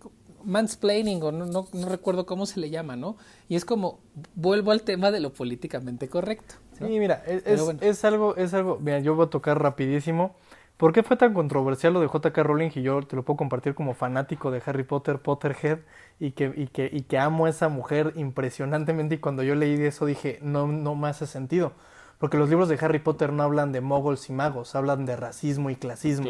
mansplaining o no, no, recuerdo cómo se le llama, ¿no? Y es como, vuelvo al tema de lo políticamente correcto. Sí, mira, es, es, algo, es algo, mira, yo voy a tocar rapidísimo. ¿Por qué fue tan controversial lo de J.K. Rowling? Y yo te lo puedo compartir como fanático de Harry Potter, Potterhead, y que, y que, y que amo a esa mujer impresionantemente. Y cuando yo leí eso dije, no, no me hace sentido. Porque los libros de Harry Potter no hablan de moguls y magos, hablan de racismo y clasismo.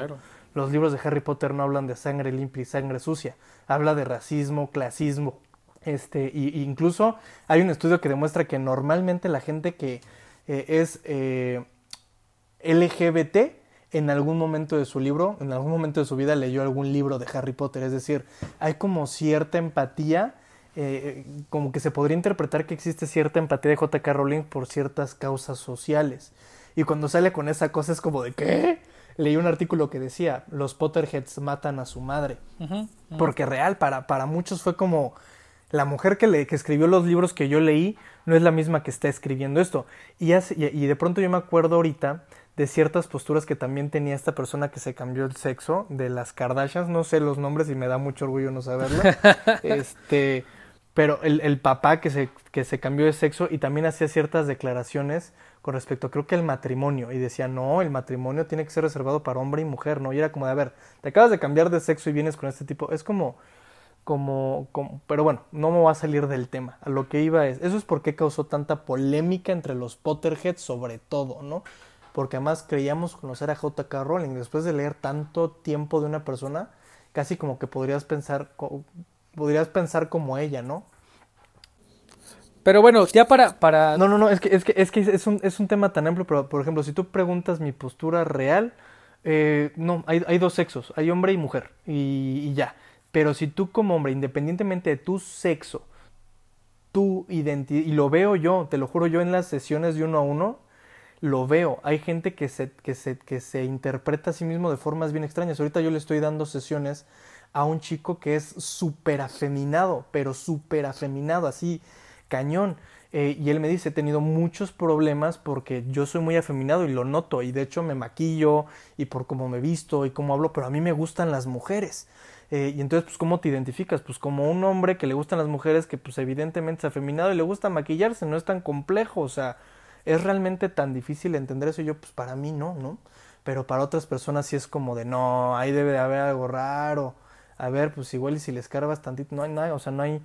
Los libros de Harry Potter no hablan de sangre limpia y sangre sucia, habla de racismo, clasismo. Este, y, incluso hay un estudio que demuestra que normalmente la gente que eh, es eh, LGBT en algún momento de su libro, en algún momento de su vida leyó algún libro de Harry Potter. Es decir, hay como cierta empatía, eh, como que se podría interpretar que existe cierta empatía de J.K. Rowling por ciertas causas sociales. Y cuando sale con esa cosa es como de ¿qué? Leí un artículo que decía, los Potterheads matan a su madre. Porque real, para, para muchos fue como la mujer que, le, que escribió los libros que yo leí no es la misma que está escribiendo esto. Y, y de pronto yo me acuerdo ahorita de ciertas posturas que también tenía esta persona que se cambió el sexo, de las Kardashians, no sé los nombres y me da mucho orgullo no saberlo. este, pero el, el, papá que se, que se cambió de sexo y también hacía ciertas declaraciones con respecto, creo que el matrimonio, y decía, no, el matrimonio tiene que ser reservado para hombre y mujer, ¿no? Y era como de, a ver, te acabas de cambiar de sexo y vienes con este tipo, es como, como, como, pero bueno, no me va a salir del tema. A lo que iba es, eso es por qué causó tanta polémica entre los Potterheads sobre todo, ¿no? porque además creíamos conocer a J.K. Rowling. Después de leer tanto tiempo de una persona, casi como que podrías pensar, podrías pensar como ella, ¿no? Pero bueno, ya para, para... No, no, no, es que es, que, es, que es, un, es un tema tan amplio, pero por ejemplo, si tú preguntas mi postura real, eh, no, hay, hay, dos sexos, hay hombre y mujer, y, ya. Pero si tú como hombre, independientemente de tu sexo, tu identidad, y lo veo yo, te lo juro yo en las sesiones de uno a uno, lo veo. Hay gente que se, que se, que se interpreta a sí mismo de formas bien extrañas. Ahorita yo le estoy dando sesiones a un chico que es súper afeminado, pero súper afeminado, así cañón. Eh, y él me dice, he tenido muchos problemas porque yo soy muy afeminado y lo noto. Y de hecho me maquillo y por cómo me visto y cómo hablo, pero a mí me gustan las mujeres. Eh, y entonces, pues, ¿cómo te identificas? Pues como un hombre que le gustan las mujeres, que pues evidentemente es afeminado y le gusta maquillarse, no es tan complejo, o sea, ¿Es realmente tan difícil entender eso? Y yo, pues para mí no, ¿no? Pero para otras personas sí es como de, no, ahí debe de haber algo raro. A ver, pues igual y si les cargas tantito, no hay nada, o sea, no hay...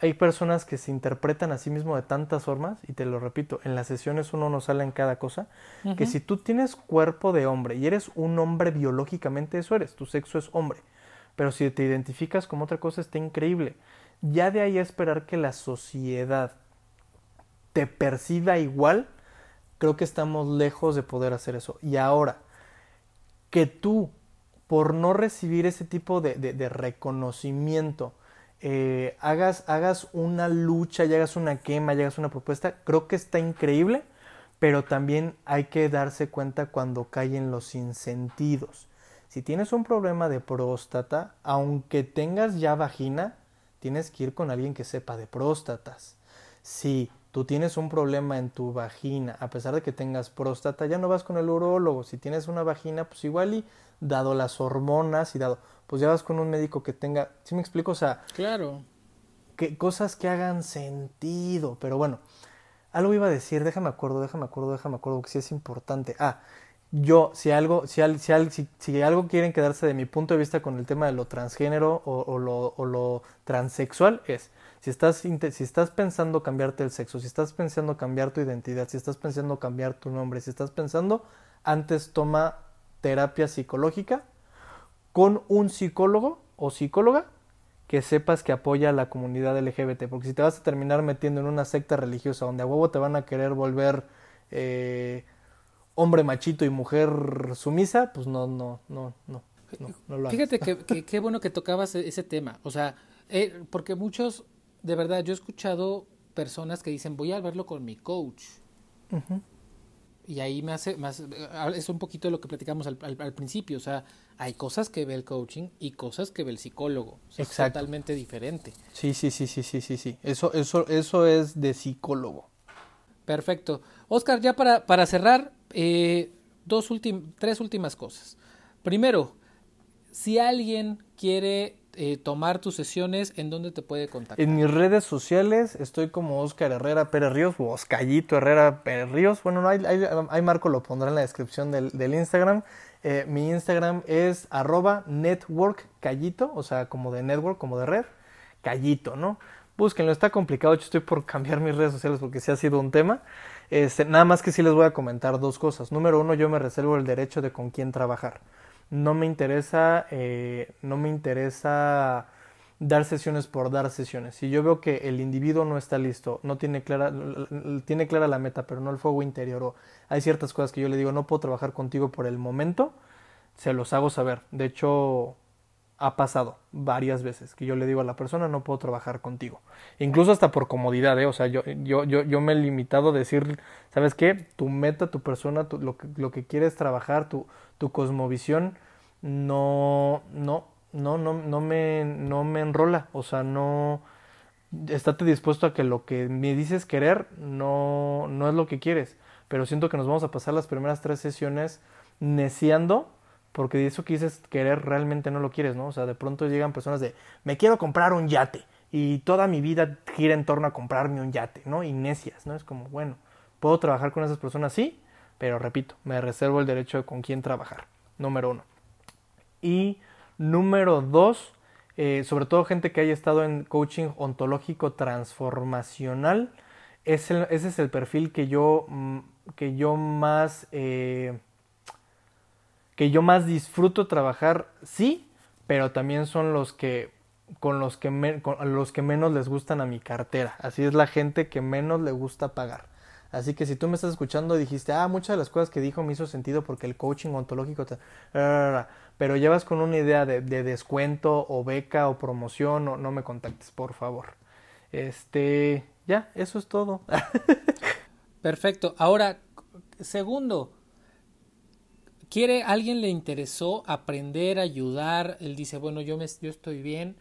hay personas que se interpretan a sí mismo de tantas formas, y te lo repito, en las sesiones uno no sale en cada cosa, que si tú tienes cuerpo de hombre y eres un hombre biológicamente, eso eres, tu sexo es hombre. Pero si te identificas como otra cosa, está increíble. Ya de ahí a esperar que la sociedad te perciba igual, creo que estamos lejos de poder hacer eso. Y ahora, que tú, por no recibir ese tipo de, de, reconocimiento, eh, hagas, hagas una lucha y hagas una quema y hagas una propuesta, creo que está increíble, pero también hay que darse cuenta cuando caen los insentidos. Si tienes un problema de próstata, aunque tengas ya vagina, tienes que ir con alguien que sepa de próstatas. Si tú tienes un problema en tu vagina, a pesar de que tengas próstata, ya no vas con el urólogo. Si tienes una vagina, pues igual y dado las hormonas y dado, pues ya vas con un médico que tenga, ¿sí me explico? O sea, claro. Que, cosas que hagan sentido, pero bueno, algo iba a decir, déjame acuerdo, déjame acuerdo, déjame acuerdo, que sí es importante. Ah, yo, si algo, si, si, si, algo quieren quedarse de mi punto de vista con el tema de lo transgénero o, lo, o lo, transexual, es si estás, si estás pensando cambiarte el sexo, si estás pensando cambiar tu identidad, si estás pensando cambiar tu nombre, si estás pensando, antes toma terapia psicológica con un psicólogo o psicóloga que sepas que apoya a la comunidad LGBT, porque si te vas a terminar metiendo en una secta religiosa donde a huevo te van a querer volver eh, hombre machito y mujer sumisa, pues no, no, no, no. no, Fíjate que qué bueno que tocabas e-, ese tema, o sea, eh, porque muchos, de verdad, yo he escuchado personas que dicen voy a verlo con mi coach. Y ahí me hace, más, es un poquito de lo que platicamos al, al, principio, o sea, hay cosas que ve el coaching y cosas que ve el psicólogo. es totalmente diferente. Sí, sí, sí, sí, sí, sí, sí. Eso, eso, eso es de psicólogo. Perfecto. Oscar, ya para, para cerrar, eh, dos tres últimas cosas. Primero, si alguien quiere eh, tomar tus sesiones, ¿en dónde te puede contactar? En mis redes sociales estoy como Oscar Herrera Pérez Ríos o Oscallito Herrera Pérez Ríos. Bueno, no, hay, Marco lo pondrá en la descripción del, Instagram. Eh, mi Instagram es arroba network callito, o sea, como de network, como de red, callito, ¿no? Búsquenlo, está complicado, yo estoy por cambiar mis redes sociales porque sí ha sido un tema. Este, nada más que sí les voy a comentar dos cosas. Número uno, yo me reservo el derecho de con quién trabajar. No me interesa, eh, no me interesa dar sesiones por dar sesiones. Si yo veo que el individuo no está listo, no tiene clara, tiene clara la meta, pero no el fuego interior, o hay ciertas cosas que yo le digo, no puedo trabajar contigo por el momento, se los hago saber. De hecho, ha pasado varias veces que yo le digo a la persona no puedo trabajar contigo. Incluso hasta por comodidad, ¿eh? O sea, yo, yo, yo, yo me he limitado a decir, ¿sabes qué? Tu meta, tu persona, lo, que, lo que quieres trabajar, tu, tu cosmovisión, no, no, no, no, no me, no me enrola. O sea, no, estate dispuesto a que lo que me dices querer no, no es lo que quieres. Pero siento que nos vamos a pasar las primeras tres sesiones neciando porque eso que dices querer realmente no lo quieres, ¿no? O sea, de pronto llegan personas de, me quiero comprar un yate y toda mi vida gira en torno a comprarme un yate, ¿no? Y necias, ¿no? Es como, bueno, puedo trabajar con esas personas, sí, pero repito, me reservo el derecho de con quién trabajar, número uno. Y número dos, eh, sobre todo gente que haya estado en coaching ontológico transformacional, ese es el perfil que yo, mm, que yo más... Eh, que yo más disfruto trabajar, sí, pero también son los que con los que, los que menos les gustan a mi cartera. Así es la gente que menos le gusta pagar. Así que si tú me estás escuchando dijiste, ah, muchas de las cosas que dijo me hizo sentido porque el coaching ontológico, pero llevas con una idea de, descuento o beca o promoción, no, no me contactes, por favor. Este, ya, eso es todo. Perfecto. Ahora, segundo, quiere, alguien le interesó aprender, ayudar, él dice, bueno, yo, me, yo estoy bien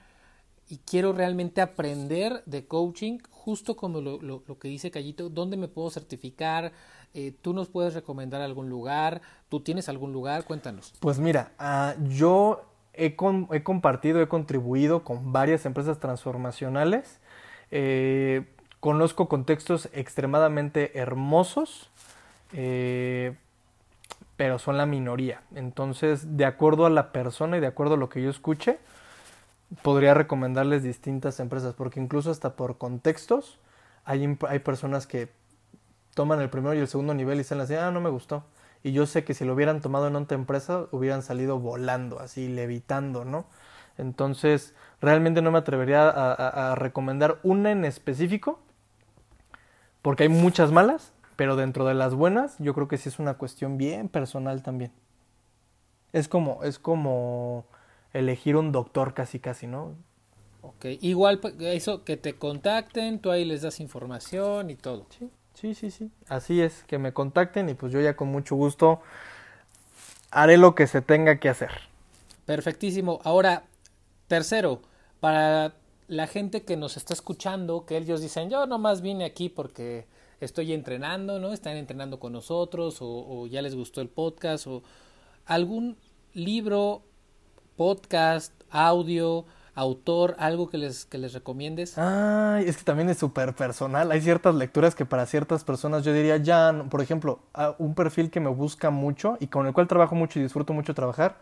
y quiero realmente aprender de coaching, justo como lo, lo, que dice Callito, ¿dónde me puedo certificar? Eh, ¿Tú nos puedes recomendar algún lugar? ¿Tú tienes algún lugar? Cuéntanos. Pues mira, uh, yo he, he, compartido, he contribuido con varias empresas transformacionales. Eh, conozco contextos extremadamente hermosos. Eh, pero son la minoría. Entonces, de acuerdo a la persona y de acuerdo a lo que yo escuche, podría recomendarles distintas empresas, porque incluso hasta por contextos hay, hay personas que toman el primero y el segundo nivel y salen así, ah, no me gustó. Y yo sé que si lo hubieran tomado en otra empresa, hubieran salido volando, así, levitando, ¿no? Entonces, realmente no me atrevería a recomendar una en específico, porque hay muchas malas, pero dentro de las buenas, yo creo que sí es una cuestión bien personal también. Es como, es como elegir un doctor casi casi, ¿no? Ok, igual pues, eso, que te contacten, tú ahí les das información y todo. Sí, sí, sí, sí. Así es, que me contacten y pues yo ya con mucho gusto haré lo que se tenga que hacer. Perfectísimo. Ahora, tercero, para la gente que nos está escuchando, que ellos dicen, yo nomás vine aquí porque estoy entrenando, ¿no? Están entrenando con nosotros o, ya les gustó el podcast o algún libro, podcast, audio, autor, algo que les, que les recomiendes. Ay, es que también es súper personal. Hay ciertas lecturas que para ciertas personas yo diría ya, por ejemplo, un perfil que me busca mucho y con el cual trabajo mucho y disfruto mucho trabajar,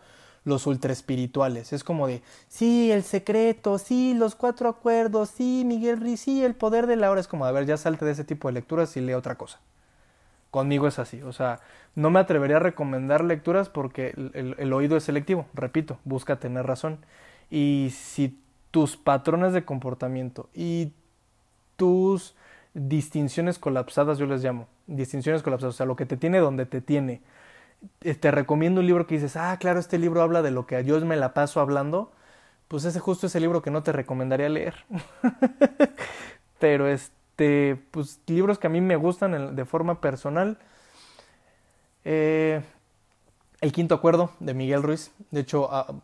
los ultra espirituales. Es como de, sí, el secreto, sí, los cuatro acuerdos, sí, Miguel Ruiz, sí, el poder de la hora. Es como, a ver, ya salte de ese tipo de lecturas y lee otra cosa. Conmigo es así, o sea, no me atrevería a recomendar lecturas porque el, oído es selectivo, repito, busca tener razón. Y si tus patrones de comportamiento y tus distinciones colapsadas, yo les llamo, distinciones colapsadas, o sea, lo que te tiene donde te tiene, te recomiendo un libro que dices, ah, claro, este libro habla de lo que a Dios me la paso hablando, pues ese justo ese libro que no te recomendaría leer. Pero este, pues libros que a mí me gustan de forma personal, eh, el quinto acuerdo de Miguel Ruiz. De hecho, ah,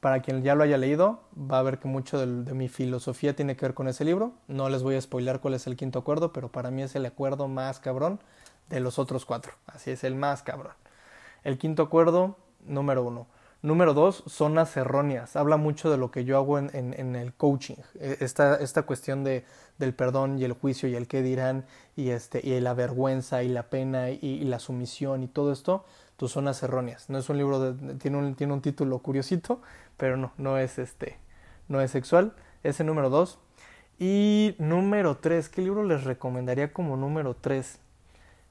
para quien ya lo haya leído, va a ver que mucho de, mi filosofía tiene que ver con ese libro. No les voy a spoilar cuál es el quinto acuerdo, pero para mí es el acuerdo más cabrón de los otros cuatro. Así es, el más cabrón. El quinto acuerdo, número uno. Número dos, zonas erróneas. Habla mucho de lo que yo hago en, el coaching. E, esta, esta cuestión de, del perdón y el juicio y el qué dirán y, este, y la vergüenza y la pena y la sumisión y todo esto tus zonas erróneas. No es un libro de, tiene un, tiene un título curiosito, pero no, no es este, no es sexual. Ese número dos. Y número tres, ¿qué libro les recomendaría como número tres?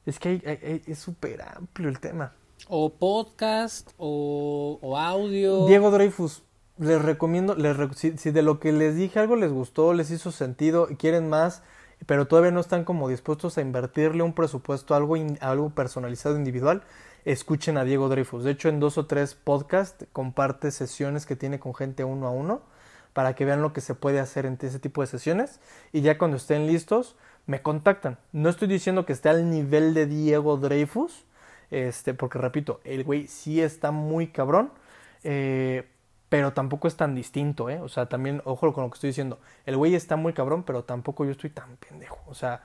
Es que es súper amplio el tema. O podcast, o, audio. Diego Dreyfus, les recomiendo, les, si, si, de lo que les dije algo les gustó, les hizo sentido y quieren más, pero todavía no están como dispuestos a invertirle un presupuesto, algo, algo personalizado, individual, escuchen a Diego Dreyfus. De hecho, en dos o tres podcasts comparte sesiones que tiene con gente uno a uno para que vean lo que se puede hacer en ese tipo de sesiones. Y ya cuando estén listos, me contactan. No estoy diciendo que esté al nivel de Diego Dreyfus, este, porque repito, el güey sí está muy cabrón, eh, pero tampoco es tan distinto, ¿eh? O sea, también, ojo con lo que estoy diciendo, el güey está muy cabrón, pero tampoco yo estoy tan pendejo. O sea,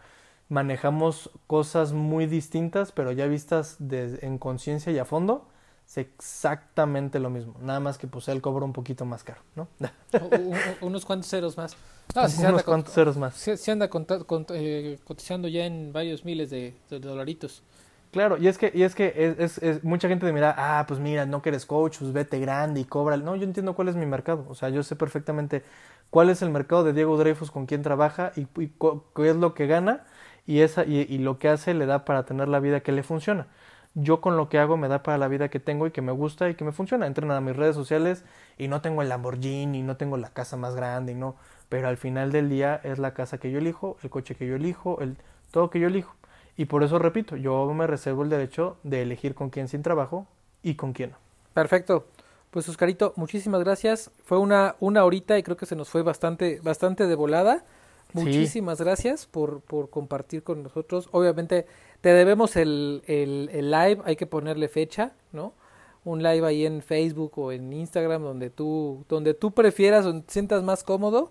manejamos cosas muy distintas, pero ya vistas en conciencia y a fondo, es exactamente lo mismo. Nada más que pues él cobra un poquito más caro, ¿no? unos cuantos ceros más. unos cuantos ceros más. Se, anda eh, cotizando ya en varios miles de, dolaritos. Claro, y es que, y es que es, es, mucha gente de mira, ah, pues mira, no que eres coach, pues vete grande y cobra. No, yo entiendo cuál es mi mercado. O sea, yo sé perfectamente cuál es el mercado de Diego Dreyfus, con quién trabaja y, y qué es lo que gana y, esa, y, lo que hace le da para tener la vida que le funciona. Yo con lo que hago me da para la vida que tengo y que me gusta y que me funciona. Entren a mis redes sociales y no tengo el Lamborghini, no tengo la casa más grande, y no, pero al final del día es la casa que yo elijo, el coche que yo elijo, el todo que yo elijo. Y por eso repito, yo me reservo el derecho de elegir con quién sin trabajo y con quién no. Perfecto. Pues Oscarito, muchísimas gracias. Fue una, una horita y creo que se nos fue bastante, bastante de volada. Muchísimas gracias por, por compartir con nosotros. Obviamente te debemos el, el, el, live, hay que ponerle fecha, ¿no? Un live ahí en Facebook o en Instagram donde tú, donde tú prefieras, donde te sientas más cómodo.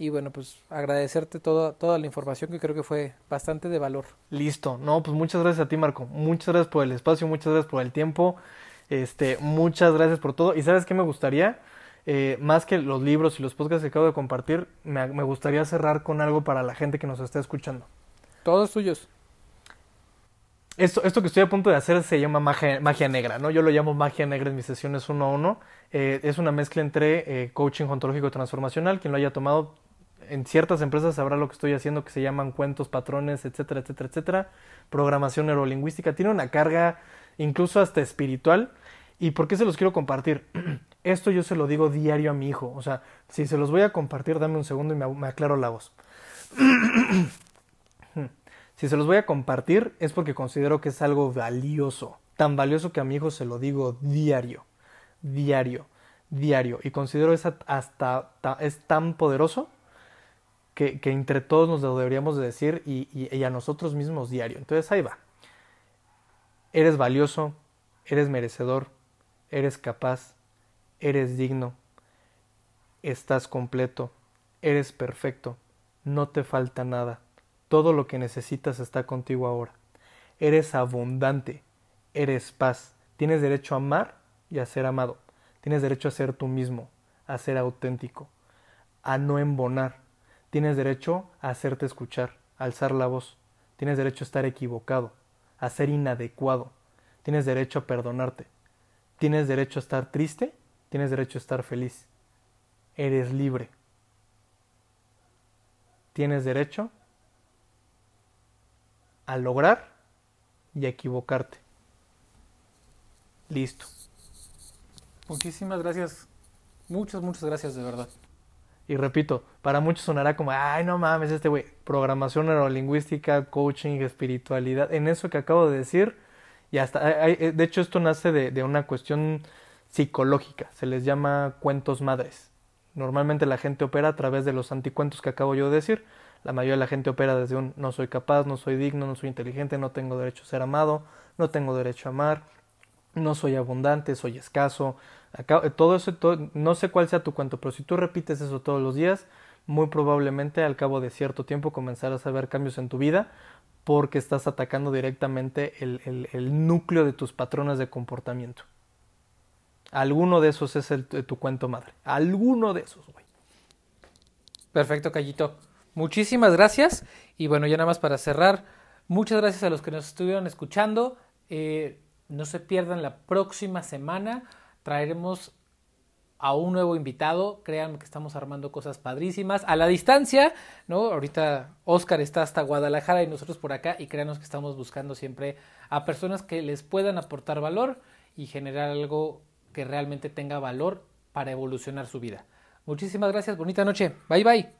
Y bueno, pues agradecerte toda, toda la información que creo que fue bastante de valor. Listo. No, pues muchas gracias a ti, Marco. Muchas gracias por el espacio, muchas gracias por el tiempo. Este, muchas gracias por todo. ¿Y sabes qué me gustaría? Eh, más que los libros y los podcasts que acabo de compartir, me, gustaría cerrar con algo para la gente que nos está escuchando. Todos suyos. Esto, esto que estoy a punto de hacer se llama magia, magia negra, ¿no? Yo lo llamo magia negra en mis sesiones uno a uno. Eh, es una mezcla entre eh, coaching ontológico transformacional. Quien lo haya tomado en ciertas empresas sabrá lo que estoy haciendo, que se llaman cuentos, patrones, etcétera, etcétera, etcétera. Programación neurolingüística. Tiene una carga incluso hasta espiritual. ¿Y por qué se los quiero compartir? Esto yo se lo digo diario a mi hijo. O sea, si se los voy a compartir, dame un segundo y me, aclaro la voz. si se los voy a compartir es porque considero que es algo valioso. Tan valioso que a mi hijo se lo digo diario. Diario. Diario. Y considero esa hasta es tan poderoso que, entre todos nos deberíamos de decir y, y a nosotros mismos diario. Entonces ahí va. Eres valioso, eres merecedor, eres capaz, eres digno, estás completo, eres perfecto, no te falta nada, todo lo que necesitas está contigo ahora. Eres abundante, eres paz, tienes derecho a amar y a ser amado, tienes derecho a ser tú mismo, a ser auténtico. a no embonar. Tienes derecho a hacerte escuchar, alzar la voz. Tienes derecho a estar equivocado, a ser inadecuado. Tienes derecho a perdonarte. Tienes derecho a estar triste, tienes derecho a estar feliz. Eres libre. Tienes derecho a lograr y a equivocarte. Listo. Muchísimas gracias. Muchas, muchas gracias de verdad. Y repito, para muchos sonará como, ay, no mames, este güey, programación neurolingüística, coaching, espiritualidad, en eso que acabo de decir, y hasta, de hecho esto nace de, de una cuestión psicológica, se les llama cuentos madres. Normalmente la gente opera a través de los anticuentos que acabo yo de decir. La mayoría de la gente opera desde un no soy capaz, no soy digno, no soy inteligente, no tengo derecho a ser amado, no tengo derecho a amar, no soy abundante, soy escaso. Todo eso, no sé cuál sea tu cuento, pero si tú repites eso todos los días, muy probablemente al cabo de cierto tiempo comenzarás a ver cambios en tu vida porque estás atacando directamente el, el, núcleo de tus patrones de comportamiento. Alguno de esos es el, tu cuento madre. Alguno de esos, güey. Perfecto, Callito. Muchísimas gracias. Y bueno, ya nada más para cerrar, muchas gracias a los que nos estuvieron escuchando. Eh, no se pierdan la próxima semana. Traeremos a un nuevo invitado. Créanme que estamos armando cosas padrísimas. A la distancia, ¿no? Ahorita Oscar está hasta Guadalajara y nosotros por acá. Y créanos que estamos buscando siempre a personas que les puedan aportar valor y generar algo que realmente tenga valor para evolucionar su vida. Muchísimas gracias. Bonita noche. Bye bye.